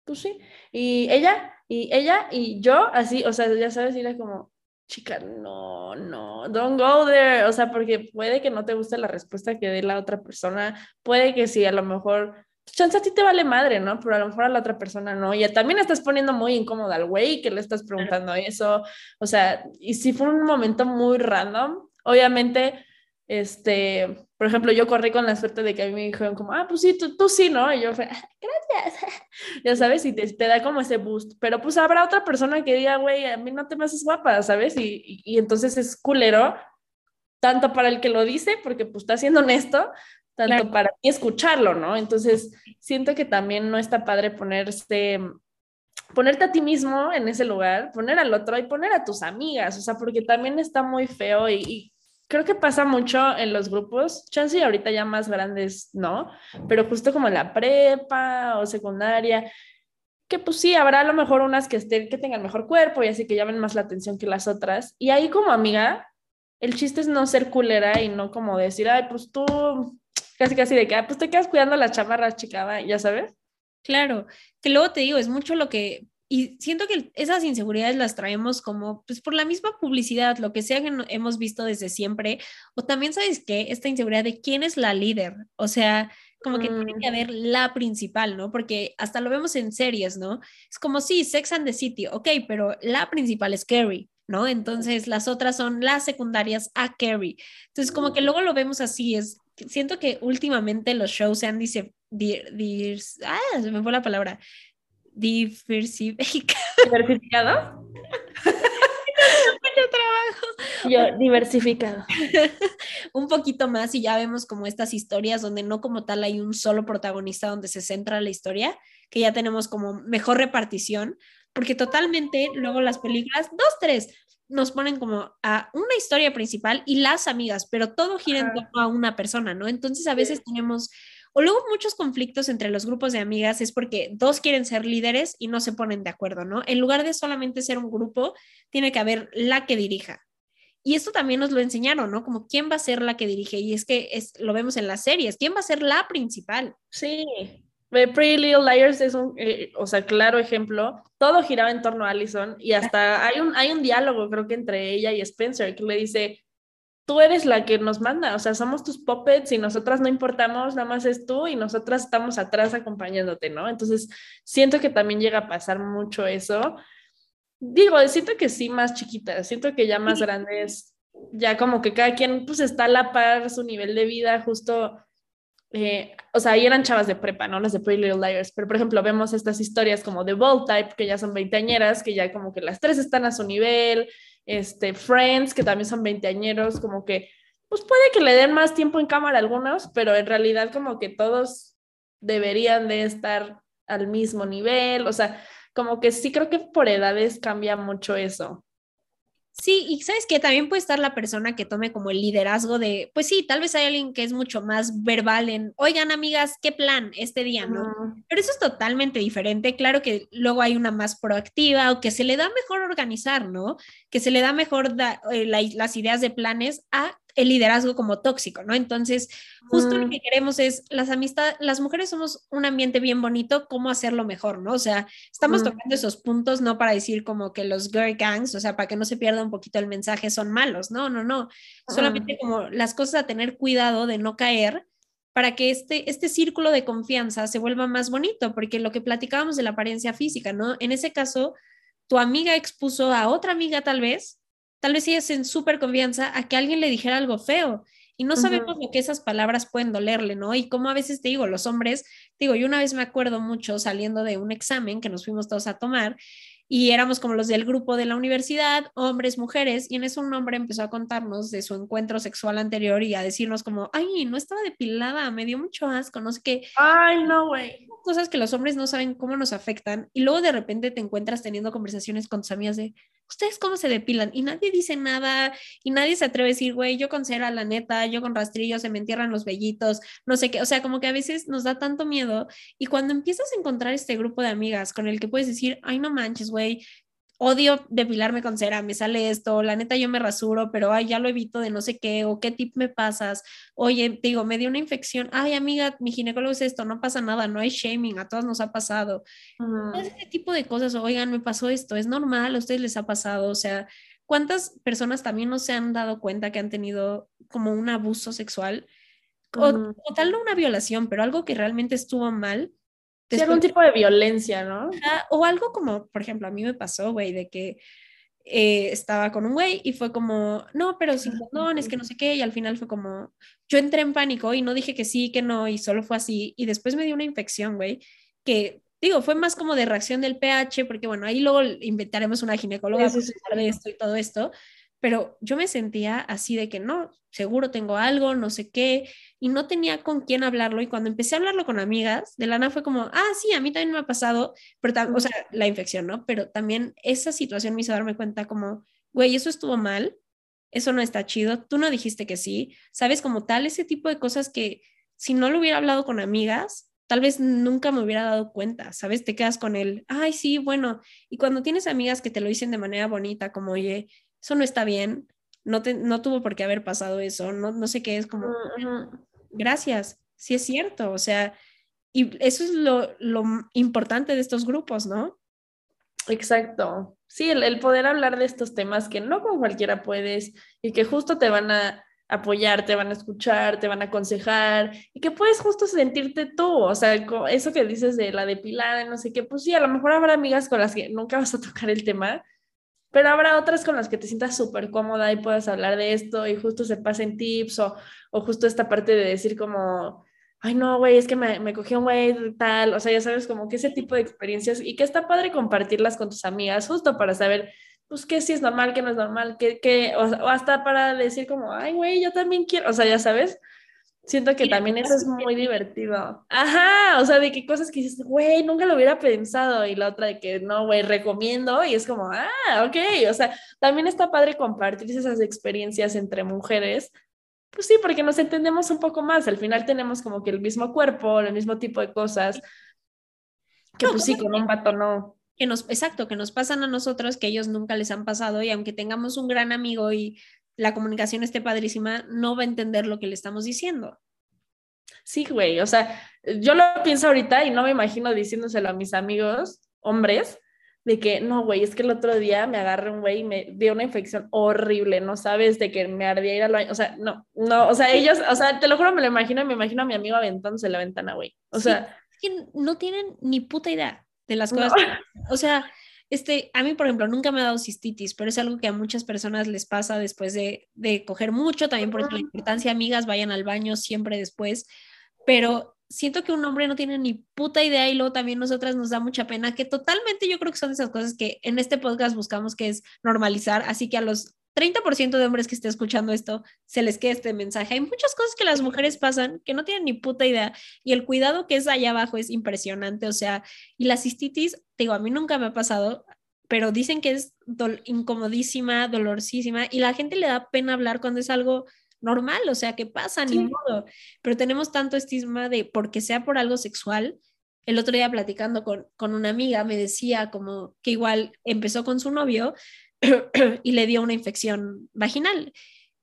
[SPEAKER 3] tú sí. Y ella, y ella, y yo, así, o sea, ya sabes, era como, chica, no, no, don't go there. O sea, porque puede que no te guste la respuesta que dé la otra persona. Puede que sí, a lo mejor, chance a ti te vale madre, ¿no? Pero a lo mejor a la otra persona no. Y también estás poniendo muy incómoda al güey que le estás preguntando eso. O sea, y si fue un momento muy random, obviamente este, por ejemplo, yo corrí con la suerte de que a mí me dijeron como, ah, pues sí, tú, tú sí, ¿no? Y yo fue, ah, gracias, <laughs> ya sabes, y te, te, da como ese boost, pero pues habrá otra persona que diga, güey, a mí no te me haces guapa, ¿sabes? Y, y, y, entonces es culero, tanto para el que lo dice, porque pues está siendo honesto, tanto claro. para ti escucharlo, ¿no? Entonces, siento que también no está padre ponerse ponerte a ti mismo en ese lugar, poner al otro y poner a tus amigas, o sea, porque también está muy feo y, y creo que pasa mucho en los grupos, chance y ahorita ya más grandes, ¿no? Pero justo como en la prepa o secundaria, que pues sí, habrá a lo mejor unas que, estén, que tengan mejor cuerpo y así que llamen más la atención que las otras. Y ahí como amiga, el chiste es no ser culera y no como decir, ay, pues tú, casi casi de que, ah, pues te quedas cuidando las chamarras, chica, ya sabes.
[SPEAKER 1] Claro, que luego te digo, es mucho lo que y siento que esas inseguridades las traemos como pues por la misma publicidad, lo que sea que hemos visto desde siempre, o también sabes que esta inseguridad de quién es la líder, o sea, como que tiene que haber la principal, ¿no? Porque hasta lo vemos en series, ¿no? Es como, sí, Sex and the City, ok, pero la principal es Carrie, ¿no? Entonces las otras son las secundarias a Carrie. Entonces como que luego lo vemos así, es, siento que últimamente los shows se han dice, ah, se me fue la palabra, diversificado.
[SPEAKER 3] ¿Diversificado?
[SPEAKER 1] Mucho trabajo.
[SPEAKER 3] Yo, diversificado. <laughs>
[SPEAKER 1] un poquito más y ya vemos como estas historias donde no como tal hay un solo protagonista donde se centra la historia, que ya tenemos como mejor repartición, porque totalmente luego las películas, dos, tres, nos ponen como a una historia principal y las amigas, pero todo gira en torno a una persona, ¿no? Entonces a veces tenemos o luego muchos conflictos entre los grupos de amigas es porque dos quieren ser líderes y no se ponen de acuerdo, ¿no? En lugar de solamente ser un grupo, tiene que haber la que dirija. Y esto también nos lo enseñaron, ¿no? Como quién va a ser la que dirige. Y es que es, lo vemos en las series, quién va a ser la principal.
[SPEAKER 3] Sí. Pretty Little Liars es un, eh, o sea, claro ejemplo. Todo giraba en torno a Allison y hasta hay un, hay un diálogo, creo que entre ella y Spencer, que le dice, tú eres la que nos manda, o sea, somos tus puppets y nosotras no importamos, nada más es tú y nosotras estamos atrás acompañándote, ¿no? Entonces, siento que también llega a pasar mucho eso. Digo, siento que sí, más chiquitas, siento que ya más grandes, ya como que cada quien pues está a la par su nivel de vida, justo, eh, o sea, ahí eran chavas de prepa, ¿no? Las de Pretty Little Liars, pero por ejemplo, vemos estas historias como de Bold Type, que ya son veinteañeras, que ya como que las tres están a su nivel, este, Friends, que también son veinteañeros, como que, pues puede que le den más tiempo en cámara a algunos, pero en realidad como que todos deberían de estar al mismo nivel, o sea, como que sí creo que por edades cambia mucho eso.
[SPEAKER 1] Sí, y sabes que también puede estar la persona que tome como el liderazgo de, pues sí, tal vez hay alguien que es mucho más verbal en, oigan amigas, ¿qué plan este día, no? Pero eso es totalmente diferente. Claro que luego hay una más proactiva o que se le da mejor organizar, ¿no? Que se le da mejor da, eh, la, las ideas de planes a el liderazgo como tóxico, ¿no? Entonces, justo mm. lo que queremos es las amistades, las mujeres somos un ambiente bien bonito, cómo hacerlo mejor, ¿no? O sea, estamos mm. tocando esos puntos no para decir como que los girl gangs, o sea, para que no se pierda un poquito el mensaje, son malos, no, no, no, solamente mm. como las cosas a tener cuidado de no caer para que este, este círculo de confianza se vuelva más bonito, porque lo que platicábamos de la apariencia física, ¿no? En ese caso, tu amiga expuso a otra amiga tal vez tal vez ellas en súper confianza a que alguien le dijera algo feo. y no sabemos lo que esas palabras pueden dolerle, ¿no? Y como a veces te digo, los hombres, digo, yo una vez me acuerdo mucho saliendo de un examen que nos fuimos todos a tomar y éramos como los del grupo de la universidad, hombres, mujeres, y en eso un hombre empezó a contarnos de su encuentro sexual anterior y a decirnos como, ay, no estaba depilada, me dio mucho asco, no sé qué.
[SPEAKER 3] Ay, no, güey.
[SPEAKER 1] Cosas que los hombres no saben cómo nos afectan y luego de repente te encuentras teniendo conversaciones con tus amigas de, ¿ustedes cómo se depilan? Y nadie dice nada y nadie se atreve a decir, güey, yo con cera, la neta, yo con rastrillo, se me entierran los vellitos, no sé qué, o sea, como que a veces nos da tanto miedo y cuando empiezas a encontrar este grupo de amigas con el que puedes decir, ay, no manches, güey, odio depilarme con cera, me sale esto, la neta yo me rasuro, pero ay, ya lo evito de no sé qué, o qué tip me pasas, oye, digo, me dio una infección, ay amiga, mi ginecólogo es esto, no pasa nada, no hay shaming, a todos nos ha pasado. Ese tipo de cosas, oigan, me pasó esto, es normal, a ustedes les ha pasado, o sea, ¿cuántas personas también no se han dado cuenta que han tenido como un abuso sexual? O, o tal no una violación, pero algo que realmente estuvo mal
[SPEAKER 3] Sí, algún tipo de violencia, ¿no?
[SPEAKER 1] o algo como, por ejemplo, a mí me pasó, güey, de que eh, estaba con un güey y fue como, no, pero sin condón, es que no sé qué, y al final fue como, yo entré en pánico y no dije que sí, que no, y solo fue así, y después me dio una infección, güey, que digo, fue más como de reacción del pH, porque bueno, ahí luego inventaremos una ginecóloga para de esto y todo esto, pero yo me sentía así de que no, seguro tengo algo, no sé qué, y no tenía con quién hablarlo. Y cuando empecé a hablarlo con amigas, de lana fue como, ah, sí, a mí también me ha pasado, pero o sea, la infección, ¿no? Pero también esa situación me hizo darme cuenta como, güey, eso estuvo mal, eso no está chido, tú no dijiste que sí, sabes, como tal, ese tipo de cosas que si no lo hubiera hablado con amigas, tal vez nunca me hubiera dado cuenta, ¿sabes? Te quedas con él, ay, sí, bueno, y cuando tienes amigas que te lo dicen de manera bonita, como, oye, eso no está bien, no, te, no tuvo por qué haber pasado eso, no, no sé qué es como, gracias, sí es cierto, o sea, y eso es lo, lo importante de estos grupos, ¿no?
[SPEAKER 3] Exacto. Sí, el, el, poder hablar de estos temas que no con cualquiera puedes y que justo te van a apoyar, te van a escuchar, te van a aconsejar y que puedes justo sentirte tú, o sea, eso que dices de la depilada, no sé qué, pues sí, a lo mejor habrá amigas con las que nunca vas a tocar el tema, pero habrá otras con las que te sientas súper cómoda y puedas hablar de esto y justo se pasen tips o, o justo esta parte de decir como, ay no, güey, es que me, me cogió un güey tal, o sea, ya sabes, como que ese tipo de experiencias y que está padre compartirlas con tus amigas justo para saber, pues, qué sí es normal, qué no es normal, qué, qué, o, o hasta para decir como, ay, güey, yo también quiero, o sea, ya sabes, Siento que también eso es muy divertido. Ajá, o sea, de qué cosas que dices, güey, nunca lo hubiera pensado. Y la otra de que no, güey, recomiendo. Y es como, ah, ok. O sea, también está padre compartir esas experiencias entre mujeres. Pues sí, porque nos entendemos un poco más. Al final tenemos como que el mismo cuerpo, el mismo tipo de cosas. Que pues sí, con un vato no.
[SPEAKER 1] Que nos, exacto, que nos pasan a nosotros que ellos nunca les han pasado. Y aunque tengamos un gran amigo y la comunicación esté padrísima, no va a entender lo que le estamos diciendo.
[SPEAKER 3] Sí, güey, o sea, yo lo pienso ahorita y no me imagino diciéndoselo a mis amigos, hombres, de que no, güey, es que el otro día me agarré un güey y me dio una infección horrible, no sabes, de que me ardía ir al baño, o sea, no, no, o sea, ellos, o sea, te lo juro, me lo imagino, me imagino a mi amigo aventándose la ventana, güey, o sea.
[SPEAKER 1] No tienen ni puta idea de las cosas, o sea, este, a mí, por ejemplo, nunca me ha dado cistitis, pero es algo que a muchas personas les pasa después de, de coger mucho, también por la importancia, amigas, vayan al baño siempre después, pero siento que un hombre no tiene ni puta idea y luego también nosotras nos da mucha pena, que totalmente yo creo que son esas cosas que en este podcast buscamos que es normalizar, así que a los 30% de hombres que estén escuchando esto se les quede este mensaje. Hay muchas cosas que las mujeres pasan que no tienen ni puta idea y el cuidado que es allá abajo es impresionante, o sea, y la cistitis, digo, a mí nunca me ha pasado, pero dicen que es incomodísima, dolorosísima y la gente le da pena hablar cuando es algo normal, o sea, que pasa, ni modo, pero tenemos tanto estigma de porque sea por algo sexual. El otro día platicando con, con una amiga me decía como que igual empezó con su novio <coughs> y le dio una infección vaginal.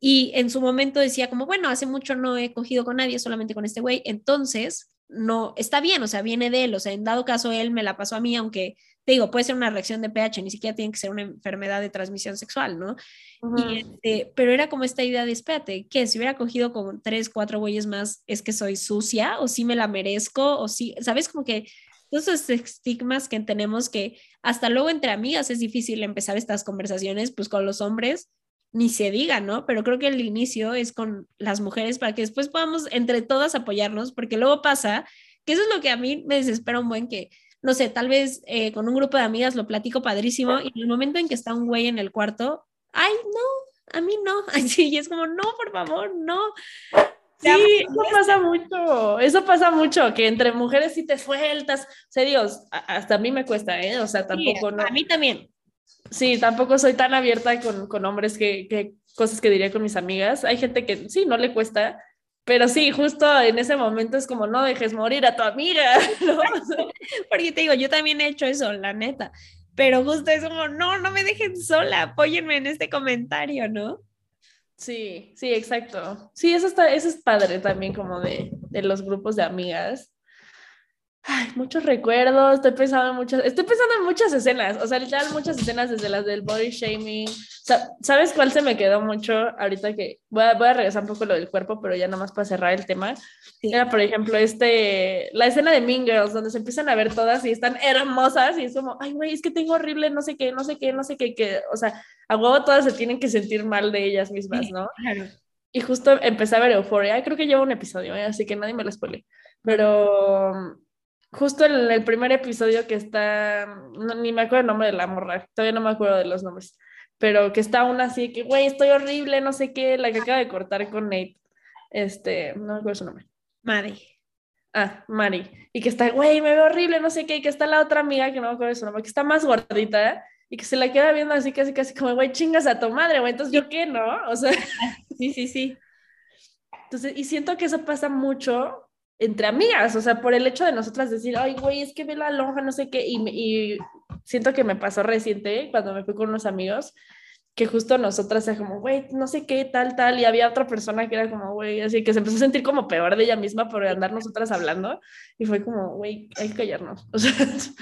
[SPEAKER 1] Y en su momento decía como, bueno, hace mucho no he cogido con nadie, solamente con este güey, entonces no, está bien, o sea, viene de él, o sea, en dado caso él me la pasó a mí, aunque te digo, puede ser una reacción de pH, ni siquiera tiene que ser una enfermedad de transmisión sexual, ¿no? y este, pero era como esta idea de, espérate, que si hubiera cogido como tres, cuatro güeyes más, es que soy sucia, o si me la merezco, o si, ¿sabes? Como que esos estigmas que tenemos que hasta luego entre amigas es difícil empezar estas conversaciones, pues con los hombres ni se diga, ¿no? Pero creo que el inicio es con las mujeres para que después podamos entre todas apoyarnos, porque luego pasa que eso es lo que a mí me desespera un buen que, no sé, tal vez eh, con un grupo de amigas lo platico padrísimo y en el momento en que está un güey en el cuarto, ay, no, a mí no, <laughs> así, y es como, no, por favor, no.
[SPEAKER 3] Sí, eso pasa mucho, eso pasa mucho, que entre mujeres sí te sueltas, Dios, hasta a mí me cuesta, ¿eh? O sea, tampoco,
[SPEAKER 1] no. A mí también,
[SPEAKER 3] Sí, tampoco soy tan abierta con, con hombres que, que, cosas que diría con mis amigas. Hay gente que sí, no le cuesta, pero sí, justo en ese momento es como no dejes morir a tu amiga, <laughs> ¿no?
[SPEAKER 1] Porque te digo, yo también he hecho eso, la neta. Pero justo es como, no, no me dejen sola, apóyenme en este comentario, ¿no?
[SPEAKER 3] Sí, sí, exacto. Sí, eso, está, eso es padre también como de, de los grupos de amigas. Ay, muchos recuerdos, estoy pensando en muchas, estoy pensando en muchas escenas, o sea, literal muchas escenas desde las del body shaming. ¿Sabes cuál se me quedó mucho ahorita que voy a, voy a regresar un poco lo del cuerpo, pero ya nomás para cerrar el tema? Era, por ejemplo, este, la escena de Mean Girls, donde se empiezan a ver todas y están hermosas y es como, ay, güey, es que tengo horrible, no sé qué, no sé qué, no sé qué, que, o sea, a huevo todas se tienen que sentir mal de ellas mismas, ¿no? Claro. Y justo empecé a ver Euphoria, creo que lleva un episodio, ¿eh? así que nadie me lo spoile. Pero justo en el primer episodio que está, ni me acuerdo el nombre de la morra, todavía no me acuerdo de los nombres, pero que está una así que, güey, estoy horrible, no sé qué, la que acaba de cortar con Nate, este, no me acuerdo su nombre.
[SPEAKER 1] Mari.
[SPEAKER 3] Ah, Mari. Y que está, güey, me veo horrible, no sé qué, y que está la otra amiga que no me acuerdo su nombre, que está más gordita, y que se la queda viendo así, casi, casi como, güey, chingas a tu madre, güey, entonces yo qué, ¿no? O sea.
[SPEAKER 1] Sí, sí, sí.
[SPEAKER 3] Entonces, y siento que eso pasa mucho entre amigas, o sea, por el hecho de nosotras decir, ay, güey, es que ve la lonja, no sé qué, y, y, siento que me pasó reciente cuando me fui con unos amigos, que justo nosotras era como, güey, no sé qué, tal, tal, y había otra persona que era como, güey, así que se empezó a sentir como peor de ella misma por andar nosotras hablando, y fue como, güey, hay que callarnos. <laughs> O sea,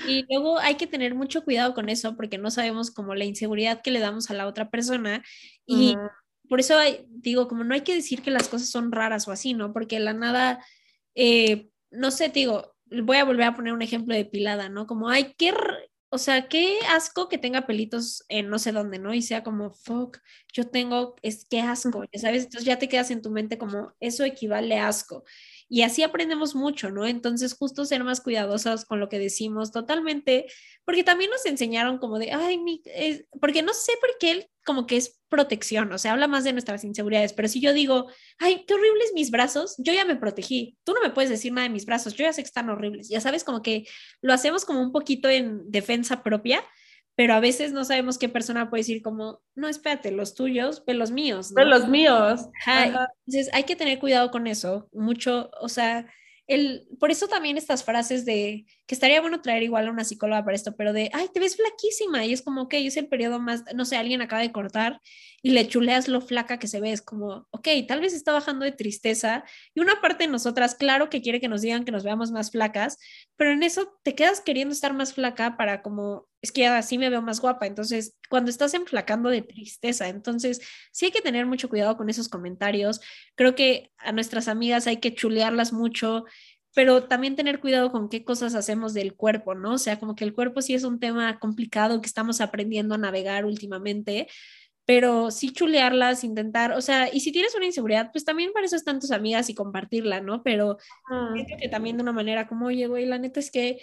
[SPEAKER 1] y luego hay que tener mucho cuidado con eso, porque no sabemos como la inseguridad que le damos a la otra persona, y por eso digo, como no hay que decir que las cosas son raras o así, ¿no? Porque la nada eh, no sé, te digo, voy a volver a poner un ejemplo de pilada, ¿no? Como, ay, qué, o sea, qué asco que tenga pelitos en no sé dónde, ¿no? Y sea como, fuck, yo tengo, es qué asco, ya sabes, entonces ya te quedas en tu mente como, eso equivale a asco. Y así aprendemos mucho, ¿no? Entonces, justo ser más cuidadosas con lo que decimos, totalmente, porque también nos enseñaron como de, ay, porque no sé por qué él como que es protección, o sea, habla más de nuestras inseguridades, pero si yo digo, ay, qué horribles mis brazos, yo ya me protegí, tú no me puedes decir nada de mis brazos, yo ya sé que están horribles, ya sabes, como que lo hacemos como un poquito en defensa propia, pero a veces no sabemos qué persona puede decir como, no, espérate, los tuyos, ve los míos.
[SPEAKER 3] ¿no? los míos.
[SPEAKER 1] Entonces hay que tener cuidado con eso, mucho, o sea, el, por eso también estas frases de, que estaría bueno traer igual a una psicóloga para esto, pero de, ay, te ves flaquísima, y es como, ok, es el periodo más, no sé, alguien acaba de cortar y le chuleas lo flaca que se ve, es como, ok, tal vez está bajando de tristeza, y una parte de nosotras, claro que quiere que nos digan que nos veamos más flacas, pero en eso te quedas queriendo estar más flaca para como, es que así me veo más guapa, entonces, cuando estás enflacando de tristeza, entonces, sí hay que tener mucho cuidado con esos comentarios, creo que a nuestras amigas hay que chulearlas mucho, pero también tener cuidado con qué cosas hacemos del cuerpo, ¿no? O sea, como que el cuerpo sí es un tema complicado que estamos aprendiendo a navegar últimamente, pero sí chulearlas, intentar, o sea, y si tienes una inseguridad, pues también para eso están tus amigas y compartirla, ¿no? Pero que también de una manera como, oye, güey, la neta es que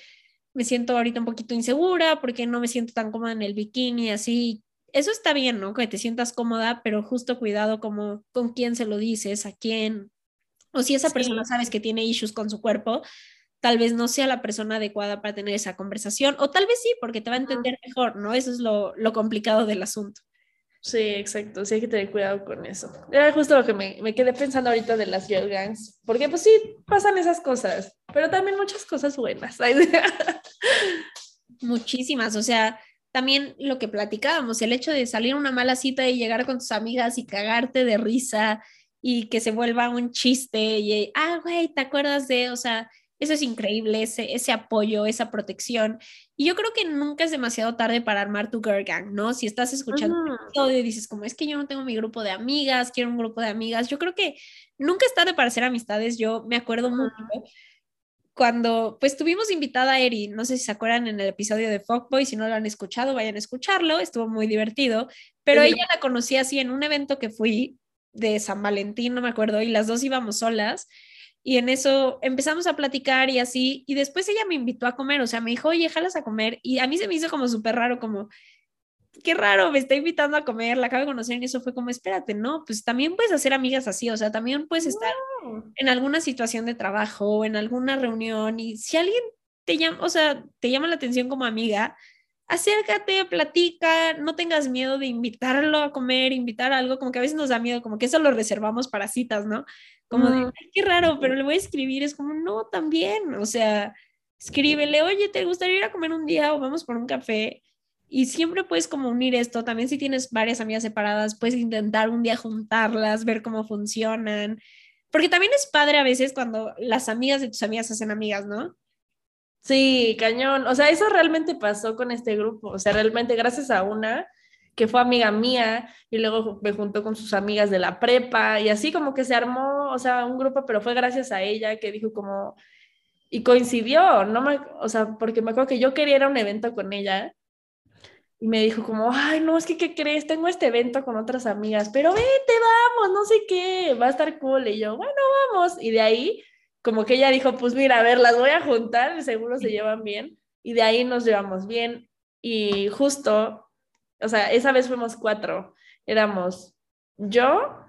[SPEAKER 1] me siento ahorita un poquito insegura porque no me siento tan cómoda en el bikini, así. Eso está bien, ¿no? Que te sientas cómoda, pero justo cuidado como con quién se lo dices, a quién, o si esa persona sabes que tiene issues con su cuerpo, tal vez no sea la persona adecuada para tener esa conversación, o tal vez sí, porque te va a entender mejor, ¿no? Eso es lo, lo complicado del asunto.
[SPEAKER 3] Sí, exacto, sí hay que tener cuidado con eso. Era justo lo que me, me, quedé pensando ahorita de las girl gangs, porque pues sí, pasan esas cosas, pero también muchas cosas buenas. <laughs>
[SPEAKER 1] Muchísimas, o sea, también lo que platicábamos, el hecho de salir una mala cita y llegar con tus amigas y cagarte de risa y que se vuelva un chiste y, ah, güey, ¿te acuerdas de, o sea, eso es increíble, ese, ese apoyo, esa protección. Y yo creo que nunca es demasiado tarde para armar tu girl gang, ¿no? Si estás escuchando todo y dices, como es que yo no tengo mi grupo de amigas, quiero un grupo de amigas, yo creo que nunca es tarde para hacer amistades. Yo me acuerdo mucho cuando pues tuvimos invitada a Eri, no sé si se acuerdan en el episodio de Fogboy, si no lo han escuchado, vayan a escucharlo, estuvo muy divertido, pero ella la conocí así en un evento que fui de San Valentín, no me acuerdo, y las dos íbamos solas. Y en eso empezamos a platicar y así, y después ella me invitó a comer, o sea, me dijo, oye, jalas a comer, y a mí se me hizo como súper raro, como, qué raro, me está invitando a comer, la acabo de conocer y eso fue como, espérate, no, pues también puedes hacer amigas así, o sea, también puedes estar en alguna situación de trabajo o en alguna reunión y si alguien te llama, o sea, te llama la atención como amiga, acércate, platica, no tengas miedo de invitarlo a comer, invitar algo, como que a veces nos da miedo, como que eso lo reservamos para citas, ¿no? Como de, qué raro, pero le voy a escribir, es como, no, también, o sea, escríbele, oye, ¿te gustaría ir a comer un día o vamos por un café? Y siempre puedes como unir esto, también si tienes varias amigas separadas, puedes intentar un día juntarlas, ver cómo funcionan, porque también es padre a veces cuando las amigas de tus amigas hacen amigas, ¿no?
[SPEAKER 3] Sí, cañón. O sea, eso realmente pasó con este grupo. O sea, realmente gracias a una que fue amiga mía y luego me juntó con sus amigas de la prepa y así como que se armó, o sea, un grupo, pero fue gracias a ella que dijo como, y coincidió, no me, o sea, porque me acuerdo que yo quería ir a un evento con ella y me dijo como, ay, no, es que, ¿qué crees? Tengo este evento con otras amigas, pero vete, vamos, no sé qué, va a estar cool. Y yo, bueno, vamos. Y de ahí, como que ella dijo, pues mira, a ver, las voy a juntar, seguro se llevan bien. Y de ahí nos llevamos bien. Y justo, o sea, esa vez fuimos cuatro. Éramos yo,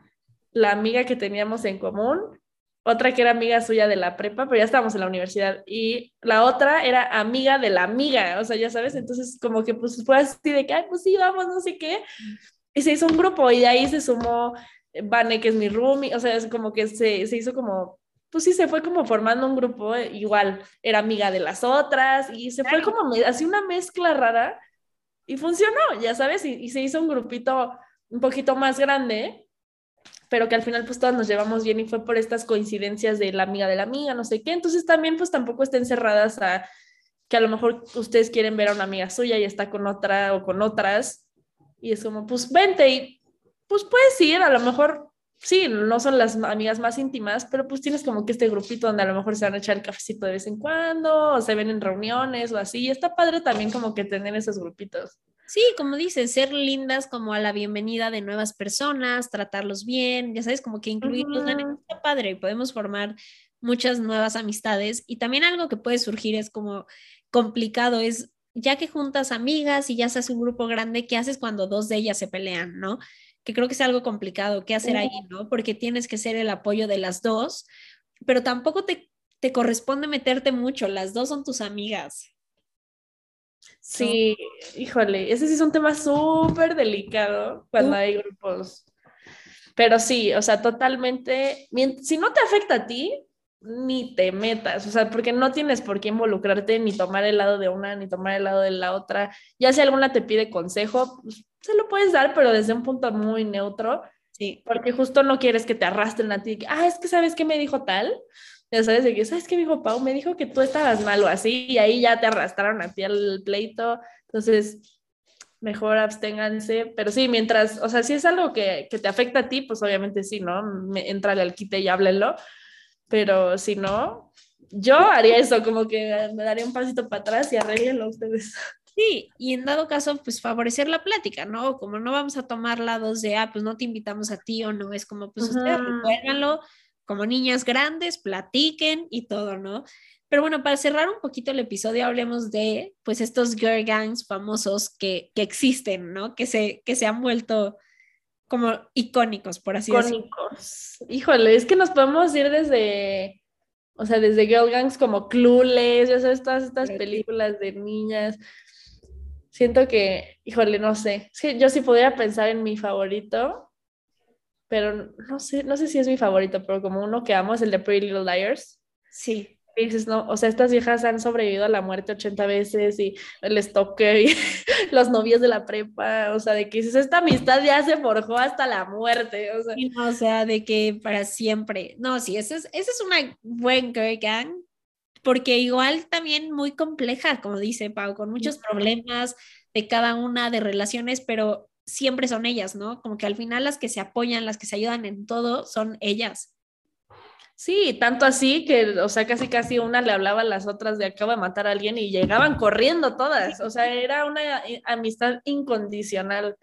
[SPEAKER 3] la amiga que teníamos en común, otra que era amiga suya de la prepa, pero ya estábamos en la universidad, y la otra era amiga de la amiga, o sea, ya sabes, entonces como que pues fue así de que, Ay, pues sí, vamos, no sé qué, y se hizo un grupo y de ahí se sumó Vane, que es mi roomie, o sea, es como que se, se hizo como, pues sí, se fue como formando un grupo, igual era amiga de las otras, y se fue como así una mezcla rara, y funcionó, ya sabes, y, y se hizo un grupito un poquito más grande, pero que al final pues todas nos llevamos bien y fue por estas coincidencias de la amiga de la amiga, no sé qué. Entonces también pues tampoco estén cerradas a que a lo mejor ustedes quieren ver a una amiga suya y está con otra o con otras y es como pues vente y pues puedes ir, a lo mejor sí, no son las amigas más íntimas, pero pues tienes como que este grupito donde a lo mejor se van a echar el cafecito de vez en cuando o se ven en reuniones o así. Y está padre también como que tener esos grupitos.
[SPEAKER 1] Sí, como dices, ser lindas como a la bienvenida de nuevas personas, tratarlos bien, ya sabes, como que incluirlos uh está padre y podemos formar muchas nuevas amistades. Y también algo que puede surgir es como complicado, es ya que juntas amigas y ya se hace un grupo grande, ¿qué haces cuando dos de ellas se pelean, no? Que creo que es algo complicado, ¿qué hacer ahí, no? Porque tienes que ser el apoyo de las dos, pero tampoco te, te corresponde meterte mucho, las dos son tus amigas.
[SPEAKER 3] Sí, híjole, ese sí es un tema súper delicado cuando hay grupos. Pero sí, o sea, totalmente, si no te afecta a ti, ni te metas, o sea, porque no tienes por qué involucrarte ni tomar el lado de una ni tomar el lado de la otra. Ya si alguna te pide consejo, pues, se lo puedes dar, pero desde un punto muy neutro. Sí. Porque justo no quieres que te arrastren a ti. Ah, es que sabes qué me dijo tal ya sabes, de que, ¿sabes qué me dijo Pau? Me dijo que tú estabas mal o así, y ahí ya te arrastraron a ti al pleito, entonces mejor absténganse, pero sí, mientras, o sea, si es algo que, que te afecta a ti, pues obviamente sí, ¿no? Entra al quite y háblenlo, pero si no, yo haría eso, como que me daría un pasito para atrás y arreglenlo ustedes.
[SPEAKER 1] Sí, y en dado caso, pues favorecer la plática, ¿no? Como no vamos a tomar lados de, ah, pues no te invitamos a ti o no, es como, pues ustedes recuérdanlo, como niñas grandes, platiquen y todo, ¿no? Pero bueno, para cerrar un poquito el episodio, hablemos de pues estos girl gangs famosos que, que existen, ¿no? Que se, que se han vuelto como icónicos, por así decirlo.
[SPEAKER 3] Icónicos. Híjole, es que nos podemos ir desde, o sea, desde girl gangs como Clueless, ya sabes, todas estas películas de niñas. Siento que, híjole, no sé, es que yo sí podría pensar en mi favorito, pero no sé, no sé si es mi favorito, pero como uno que amo es el de Pretty Little Liars.
[SPEAKER 1] Sí.
[SPEAKER 3] dices, no, o sea, estas viejas han sobrevivido a la muerte 80 veces y el stalker y <laughs> los novios de la prepa, o sea, de que dices, esta amistad ya se forjó hasta la muerte, o sea.
[SPEAKER 1] o sea, de que para siempre. No, sí, esa es, esa es una buen girl gang, porque igual también muy compleja, como dice Pau, con muchos problemas de cada una de relaciones, pero siempre son ellas, ¿no? Como que al final las que se apoyan, las que se ayudan en todo, son ellas.
[SPEAKER 3] Sí, tanto así que, o sea, casi casi una le hablaba a las otras de acaba de matar a alguien y llegaban corriendo todas. O sea, era una eh, amistad incondicional.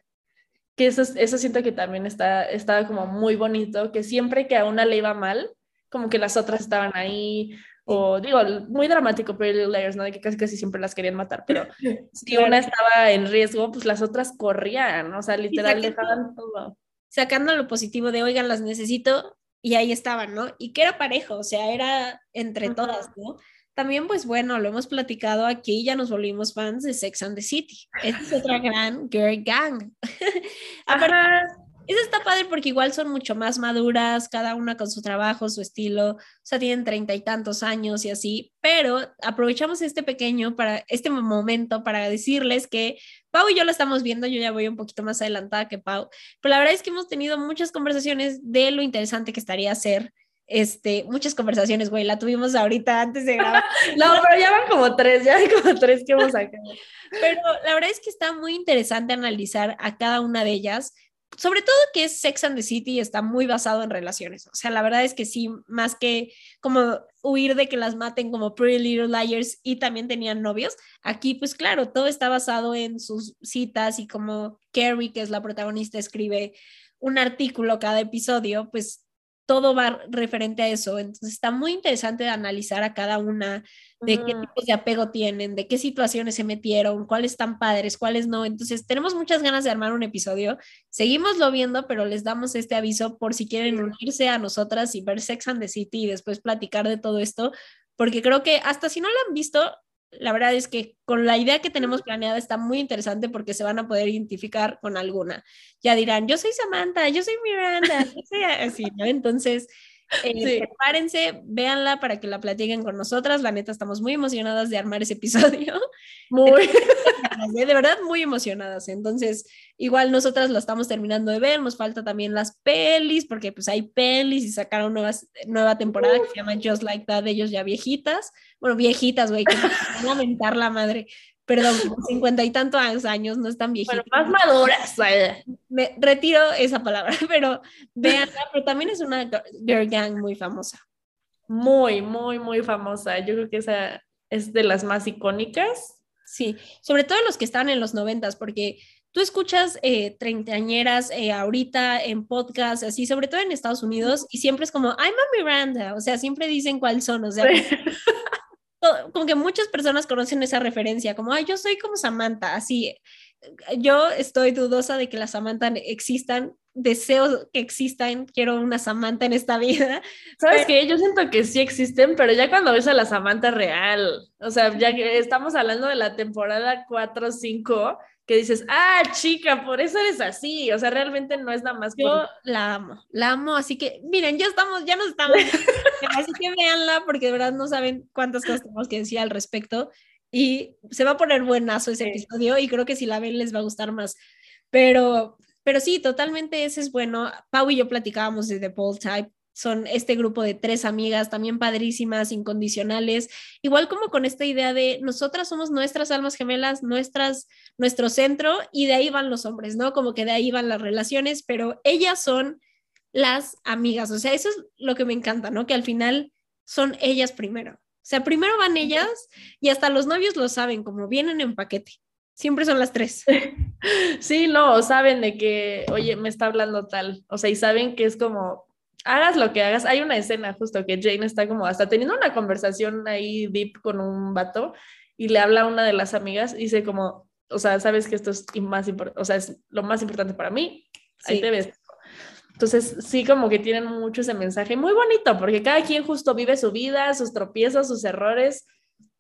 [SPEAKER 3] Que eso, eso siento que también está, estaba como muy bonito, que siempre que a una le iba mal, como que las otras estaban ahí, o digo, muy dramático Pretty Layers, ¿no? De que casi casi siempre las querían matar, pero <laughs> si una estaba en riesgo, pues las otras corrían, o sea, literal dejaban todo.
[SPEAKER 1] Sacando lo positivo de, oigan, las necesito, y ahí estaban, ¿no? Y que era parejo, o sea, era entre todas, ¿no? También, pues bueno, lo hemos platicado aquí, ya nos volvimos fans de Sex and the City. Esta es otra gran girl gang. <laughs> Eso está padre porque igual son mucho más maduras, cada una con su trabajo, su estilo, o sea, tienen treinta y tantos años y así, pero aprovechamos este pequeño para, este momento para decirles que Pau y yo lo estamos viendo, yo ya voy un poquito más adelantada que Pau, pero la verdad es que hemos tenido muchas conversaciones de lo interesante que estaría hacer este, muchas conversaciones, güey, la tuvimos ahorita antes de grabar. <laughs>
[SPEAKER 3] no, pero ya van como tres, ya hay como tres que hemos sacado. <laughs>
[SPEAKER 1] pero la verdad es que está muy interesante analizar a cada una de ellas sobre todo que es Sex and the City está muy basado en relaciones. O sea, la verdad es que sí, más que como huir de que las maten como Pretty Little Liars y también tenían novios, aquí pues claro, todo está basado en sus citas y como Carrie, que es la protagonista, escribe un artículo cada episodio, pues todo va referente a eso. Entonces está muy interesante de analizar a cada una, de qué tipos de apego tienen, de qué situaciones se metieron, cuáles están padres, cuáles no. Entonces tenemos muchas ganas de armar un episodio. Seguimos viendo, pero les damos este aviso por si quieren unirse a nosotras y ver Sex and the City y después platicar de todo esto, porque creo que hasta si no lo han visto, la verdad es que con la idea que tenemos planeada está muy interesante porque se van a poder identificar con alguna. Ya dirán, yo soy Samantha, yo soy Miranda, yo soy así, ¿no? Entonces, eh, prepárense, véanla para que la platiquen con nosotras. La neta, estamos muy emocionadas de armar ese episodio.
[SPEAKER 3] Muy. <laughs>
[SPEAKER 1] de verdad, muy emocionadas. Entonces, igual nosotras lo estamos terminando de ver. Nos falta también las pelis, porque pues hay pelis y sacaron nuevas, nueva temporada que se llama Just Like That, de ellos ya viejitas. Bueno, viejitas, güey, que <laughs> van a mentar la madre perdón, cincuenta y tantos años, no están viejitas.
[SPEAKER 3] Bueno, más maduras.
[SPEAKER 1] Me retiro esa palabra, <laughs> pero veanla, pero también es una girl gang muy famosa.
[SPEAKER 3] Muy, muy, muy famosa. Yo creo que esa es de las más icónicas.
[SPEAKER 1] Sí, sobre todo los que están en los noventas, porque tú escuchas eh, treintañeras eh, ahorita en podcast, así, sobre todo en Estados Unidos, y siempre es como, I'm a Miranda, o sea, siempre dicen cuáles son, o sea, <laughs> como que muchas personas conocen esa referencia, como, ay, yo soy como Samantha, así. Yo estoy dudosa de que las Samantha existan, deseo que existan, quiero una Samantha en esta vida.
[SPEAKER 3] ¿Sabes qué? Yo siento que sí existen, pero ya cuando ves a la Samantha real, o sea, ya que estamos hablando de la temporada 4 o 5, que dices, ah, chica, por eso eres así. O sea, realmente no es nada más.
[SPEAKER 1] Yo la amo, la amo. Así que, miren, ya estamos, ya nos estamos. <laughs> así que véanla, porque de verdad no saben cuántas cosas tenemos que decir al respecto. Y se va a poner buenazo ese episodio y creo que si la ven les va a gustar más. Pero, pero sí, totalmente ese es bueno. Pau y yo platicábamos de The Bold Type son este grupo de tres amigas, también padrísimas, incondicionales, igual como con esta idea de nosotras somos nuestras almas gemelas, nuestras, nuestro centro, y de ahí van los hombres, ¿no? Como que de ahí van las relaciones, pero ellas son las amigas, o sea, eso es lo que me encanta, ¿no? Que al final son ellas primero. O sea, primero van ellas y hasta los novios lo saben, como vienen en paquete. Siempre son las tres. <laughs>
[SPEAKER 3] Sí, no, saben de que, oye, me está hablando tal, o sea, y saben que es como, hagas lo que hagas, hay una escena justo que Jane está como hasta teniendo una conversación ahí deep con un vato y le habla a una de las amigas y dice como, o sea, sabes que esto es más o sea, es lo más importante para mí, ahí te ves. Entonces, sí, como que tienen mucho ese mensaje, muy bonito, porque cada quien justo vive su vida, sus tropiezos, sus errores,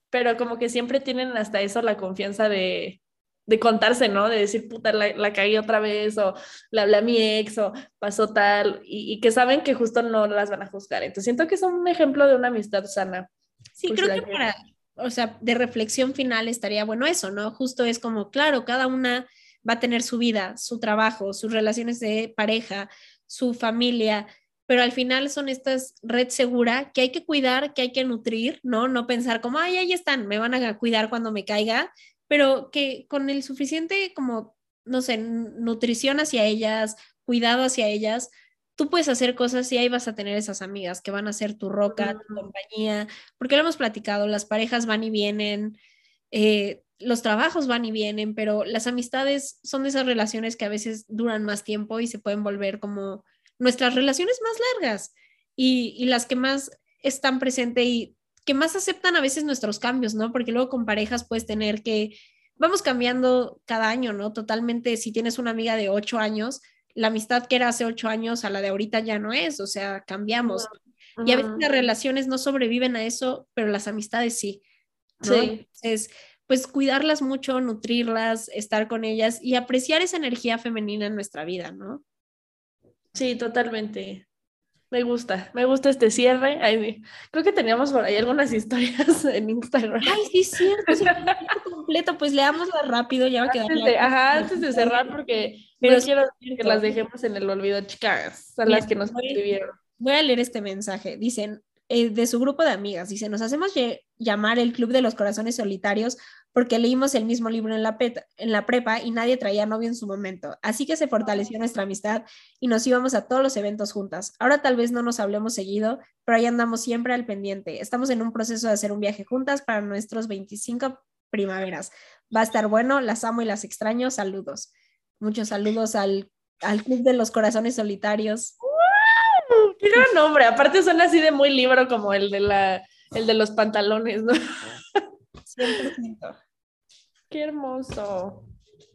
[SPEAKER 3] pero como que siempre tienen hasta eso la confianza de, de contarse, ¿no? De decir, puta, la, la, caí otra vez, o le hablé a mi ex, o pasó tal, y, que saben que justo no las van a juzgar. Entonces siento que es un ejemplo de una amistad sana.
[SPEAKER 1] Sí, creo que, para, o sea, de reflexión final estaría bueno eso, ¿no? Justo es como, claro, cada una va a tener su vida, su trabajo, sus relaciones de pareja, su familia, pero al final son estas red segura que hay que cuidar, que hay que nutrir, ¿no? No pensar como, ay, ahí están, me van a cuidar cuando me caiga, pero que con el suficiente como, no sé, nutrición hacia ellas, cuidado hacia ellas, tú puedes hacer cosas y ahí vas a tener esas amigas que van a ser tu roca, tu compañía, porque lo hemos platicado, las parejas van y vienen, eh, los trabajos van y vienen, pero las amistades son de esas relaciones que a veces duran más tiempo y se pueden volver como nuestras relaciones más largas y, y las que más están presentes y que más aceptan a veces nuestros cambios, ¿no? Porque luego con parejas puedes tener que, vamos cambiando cada año, ¿no? Totalmente, si tienes una amiga de ocho años, la amistad que era hace ocho años a la de ahorita ya no es, o sea, cambiamos. Y a veces las relaciones no sobreviven a eso, pero las amistades sí. ¿no?
[SPEAKER 3] Sí.
[SPEAKER 1] Entonces, pues cuidarlas mucho, nutrirlas, estar con ellas y apreciar esa energía femenina en nuestra vida, ¿no?
[SPEAKER 3] Sí, totalmente. Me gusta, me gusta este cierre. Ay, creo que teníamos por ahí algunas <laughs> historias en Instagram.
[SPEAKER 1] Ay, sí, es cierto, sí, <laughs> completo, pues leámoslas rápido, ya va a quedar.
[SPEAKER 3] Antes de, ajá, antes de cerrar, porque
[SPEAKER 1] Pero
[SPEAKER 3] no quiero que las dejemos en el olvido, chicas, a las que nos escribieron.
[SPEAKER 1] Voy a leer este mensaje. Dicen, eh, de su grupo de amigas, dice, nos hacemos llamar el Club de los Corazones Solitarios porque leímos el mismo libro en la, peta- en la prepa y nadie traía novio en su momento. Así que se fortaleció nuestra amistad y nos íbamos a todos los eventos juntas. Ahora tal vez no nos hablemos seguido, pero ahí andamos siempre al pendiente. Estamos en un proceso de hacer un viaje juntas para nuestros 25 primaveras. Va a estar bueno, las amo y las extraño. Saludos. Muchos saludos al, al Club de los Corazones Solitarios.
[SPEAKER 3] Qué gran nombre. Aparte son así de muy libro como el de la, el de los pantalones, ¿no?
[SPEAKER 1] 100%.
[SPEAKER 3] Qué hermoso.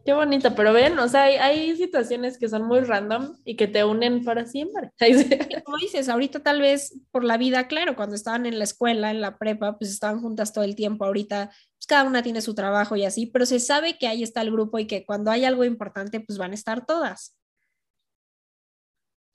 [SPEAKER 3] Qué bonito, pero ven, o sea, hay, situaciones que son muy random y que te unen para siempre. <laughs>
[SPEAKER 1] Como dices, ahorita tal vez por la vida, claro, cuando estaban en la escuela, en la prepa, pues estaban juntas todo el tiempo. Ahorita, pues cada una tiene su trabajo y así, pero se sabe que ahí está el grupo y que cuando hay algo importante, pues van a estar todas.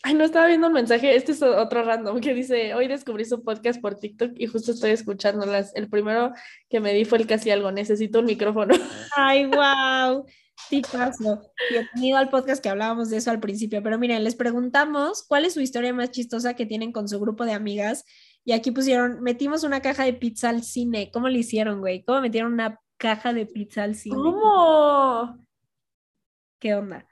[SPEAKER 3] Ay, no estaba viendo un mensaje. Este es otro random que dice: Hoy descubrí su podcast por TikTok y justo estoy escuchándolas. El primero que me di fue el casi algo. Necesito un micrófono. <laughs>
[SPEAKER 1] Ay, wow. Tipazo. Bienvenido al podcast que hablábamos de eso al principio, pero miren, les preguntamos cuál es su historia más chistosa que tienen con su grupo de amigas y aquí pusieron, metimos una caja de pizza al cine. ¿Cómo le hicieron, güey? ¿Cómo metieron una caja de pizza al cine?
[SPEAKER 3] ¿Cómo?
[SPEAKER 1] ¿Qué onda?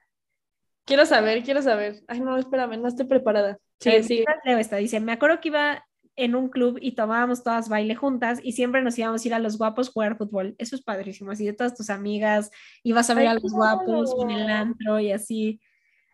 [SPEAKER 3] Quiero saber, quiero saber. Ay, no, espérame, no estoy preparada. Sí,
[SPEAKER 1] Eh,
[SPEAKER 3] sí.
[SPEAKER 1] Está, dice, me acuerdo que iba en un club y tomábamos todas baile juntas y siempre nos íbamos a ir a los guapos a jugar fútbol. Eso es padrísimo, así de todas tus amigas, ibas a ver
[SPEAKER 3] Ay,
[SPEAKER 1] a los guapos en el antro y así.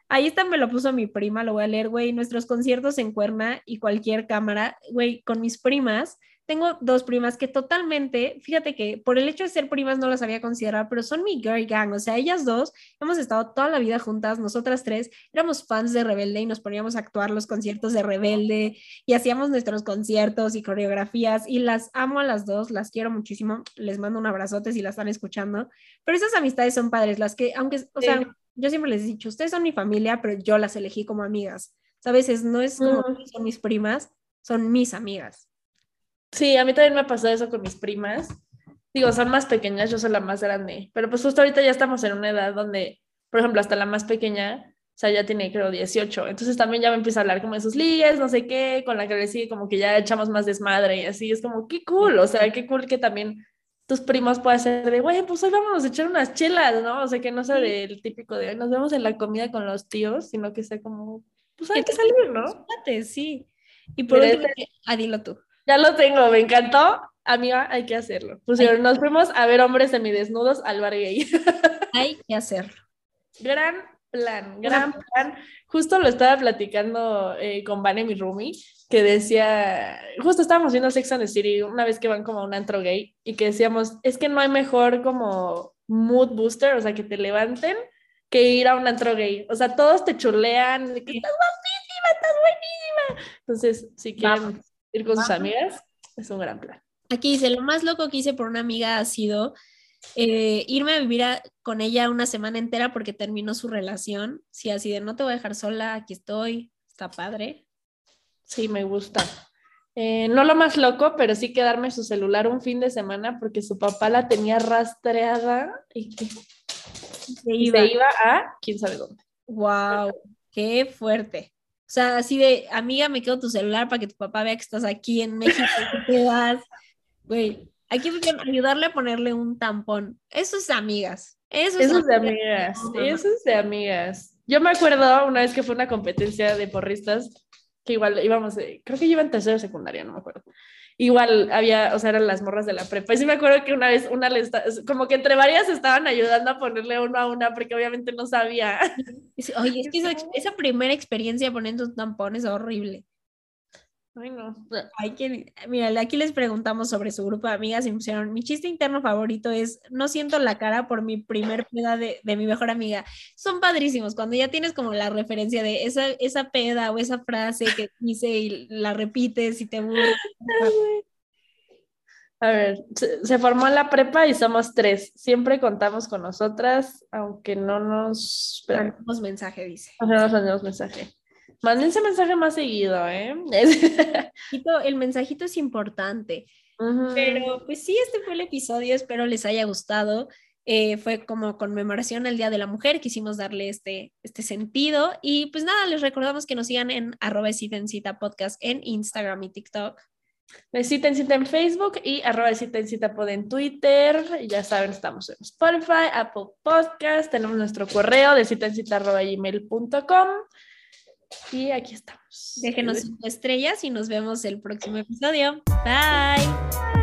[SPEAKER 1] Ahí está, me lo puso mi prima, lo voy a leer, güey, nuestros conciertos en Cuerna y cualquier cámara, güey, con mis primas. Tengo dos primas que totalmente, fíjate que por el hecho de ser primas no las había considerado, pero son mi girl gang, o sea, ellas dos hemos estado toda la vida juntas, nosotras tres éramos fans de Rebelde y nos poníamos a actuar los conciertos de Rebelde y hacíamos nuestros conciertos y coreografías y las amo a las dos, las quiero muchísimo, les mando un abrazote si las están escuchando, pero esas amistades son padres, las que, aunque, o sea,
[SPEAKER 3] Sí.
[SPEAKER 1] yo siempre les he dicho, ustedes son mi familia, pero yo las elegí como amigas, ¿sabes? Es, no es como
[SPEAKER 3] Mm.
[SPEAKER 1] que son mis primas, son mis amigas.
[SPEAKER 3] Sí, a mí también me ha pasado eso con mis primas. Digo, son más pequeñas, yo soy la más grande, pero pues justo ahorita ya estamos en una edad donde, por ejemplo, hasta la más pequeña, o sea, ya tiene creo 18, entonces también ya me empieza a hablar como de sus ligas, no sé qué, con la que le sigue como que ya echamos más desmadre y así, es como, qué cool, o sea, qué cool que también tus primos puedan ser de, güey, pues hoy vamos a echar unas chelas, ¿no? O sea, que no sea del típico de, "Ay, nos vemos en la comida con los tíos, sino que sea como, pues hay
[SPEAKER 1] Que
[SPEAKER 3] que salir, ¿no?
[SPEAKER 1] Fíjate, sí. Y por último,
[SPEAKER 3] este-
[SPEAKER 1] ah, dilo tú.
[SPEAKER 3] Ya lo tengo, me encantó. Amiga, hay que hacerlo. Pusieron, nos fuimos a ver hombres semidesnudos al bar gay. <laughs>
[SPEAKER 1] Hay que hacerlo.
[SPEAKER 3] gran plan, gran plan. Justo lo estaba platicando eh, con Vane, mi roomie, que decía, justo estábamos viendo Sex and the City una vez que van como a un antro gay y que decíamos, es que no hay mejor como mood booster, o sea, que te levanten que ir a un antro gay. O sea, todos te chulean, de que estás guapísima, estás buenísima. Entonces, si quieren
[SPEAKER 1] Vamos.
[SPEAKER 3] Ir con sus amigas, es un gran plan.
[SPEAKER 1] Aquí dice, lo más loco que hice por una amiga ha sido eh, irme a vivir a- con ella una semana entera porque terminó su relación. Sí, así de no te voy a dejar sola, aquí estoy, está padre.
[SPEAKER 3] Sí, me gusta. Eh, no lo más loco, pero sí quedarme su celular un fin de semana porque su papá la tenía rastreada y, que-
[SPEAKER 1] Se
[SPEAKER 3] y
[SPEAKER 1] iba.
[SPEAKER 3] se iba a quién sabe dónde.
[SPEAKER 1] Wow, qué fuerte. O sea, así de, amiga, me quedo tu celular para que tu papá vea que estás aquí en México, que te vas. Güey, aquí hay que ayudarle a ponerle un tampón. Eso es amigas. Eso es
[SPEAKER 3] Eso es de
[SPEAKER 1] amigas.
[SPEAKER 3] amigas, eso es de amigas. Yo me acuerdo una vez que fue una competencia de porristas, que igual íbamos, creo que iba en tercero secundaria, no me acuerdo. Igual había, o sea, eran las morras de la prepa. Y sí me acuerdo que una vez una le está, como que entre varias estaban ayudando a ponerle uno a una porque obviamente no sabía.
[SPEAKER 1] Oye, es que esa, esa primera experiencia poniendo un tampón es horrible.
[SPEAKER 3] Ay, no.
[SPEAKER 1] Hay que, mira, aquí les preguntamos sobre su grupo de amigas y me pusieron, mi chiste interno favorito es, no siento la cara por mi primer peda de, de, mi mejor amiga. Son padrísimos, cuando ya tienes como la referencia de esa, esa peda o esa frase que <laughs> dice y la repites y te burlas.
[SPEAKER 3] A ver, se, se, formó la prepa y somos tres. Siempre contamos con nosotras, aunque no nos...
[SPEAKER 1] Mandamos mensaje, dice.
[SPEAKER 3] O sea, nos mandamos mensaje. Mándense mensaje más seguido, ¿eh? <laughs>
[SPEAKER 1] El mensajito es importante. Uh -huh. Pero pues sí, este fue el episodio, espero les haya gustado. Eh, fue como conmemoración al Día de la Mujer, quisimos darle este, este sentido. Y pues nada, les recordamos que nos sigan en arroba cita podcast en Instagram y TikTok.
[SPEAKER 3] Cita en cita en Facebook y arroba cita en cita pod en Twitter. Ya saben, estamos en Spotify, Apple Podcast, tenemos nuestro correo de cita en cita arroba gmail.com. Y aquí estamos.
[SPEAKER 1] Déjenos cinco estrellas y nos vemos el próximo episodio. Bye.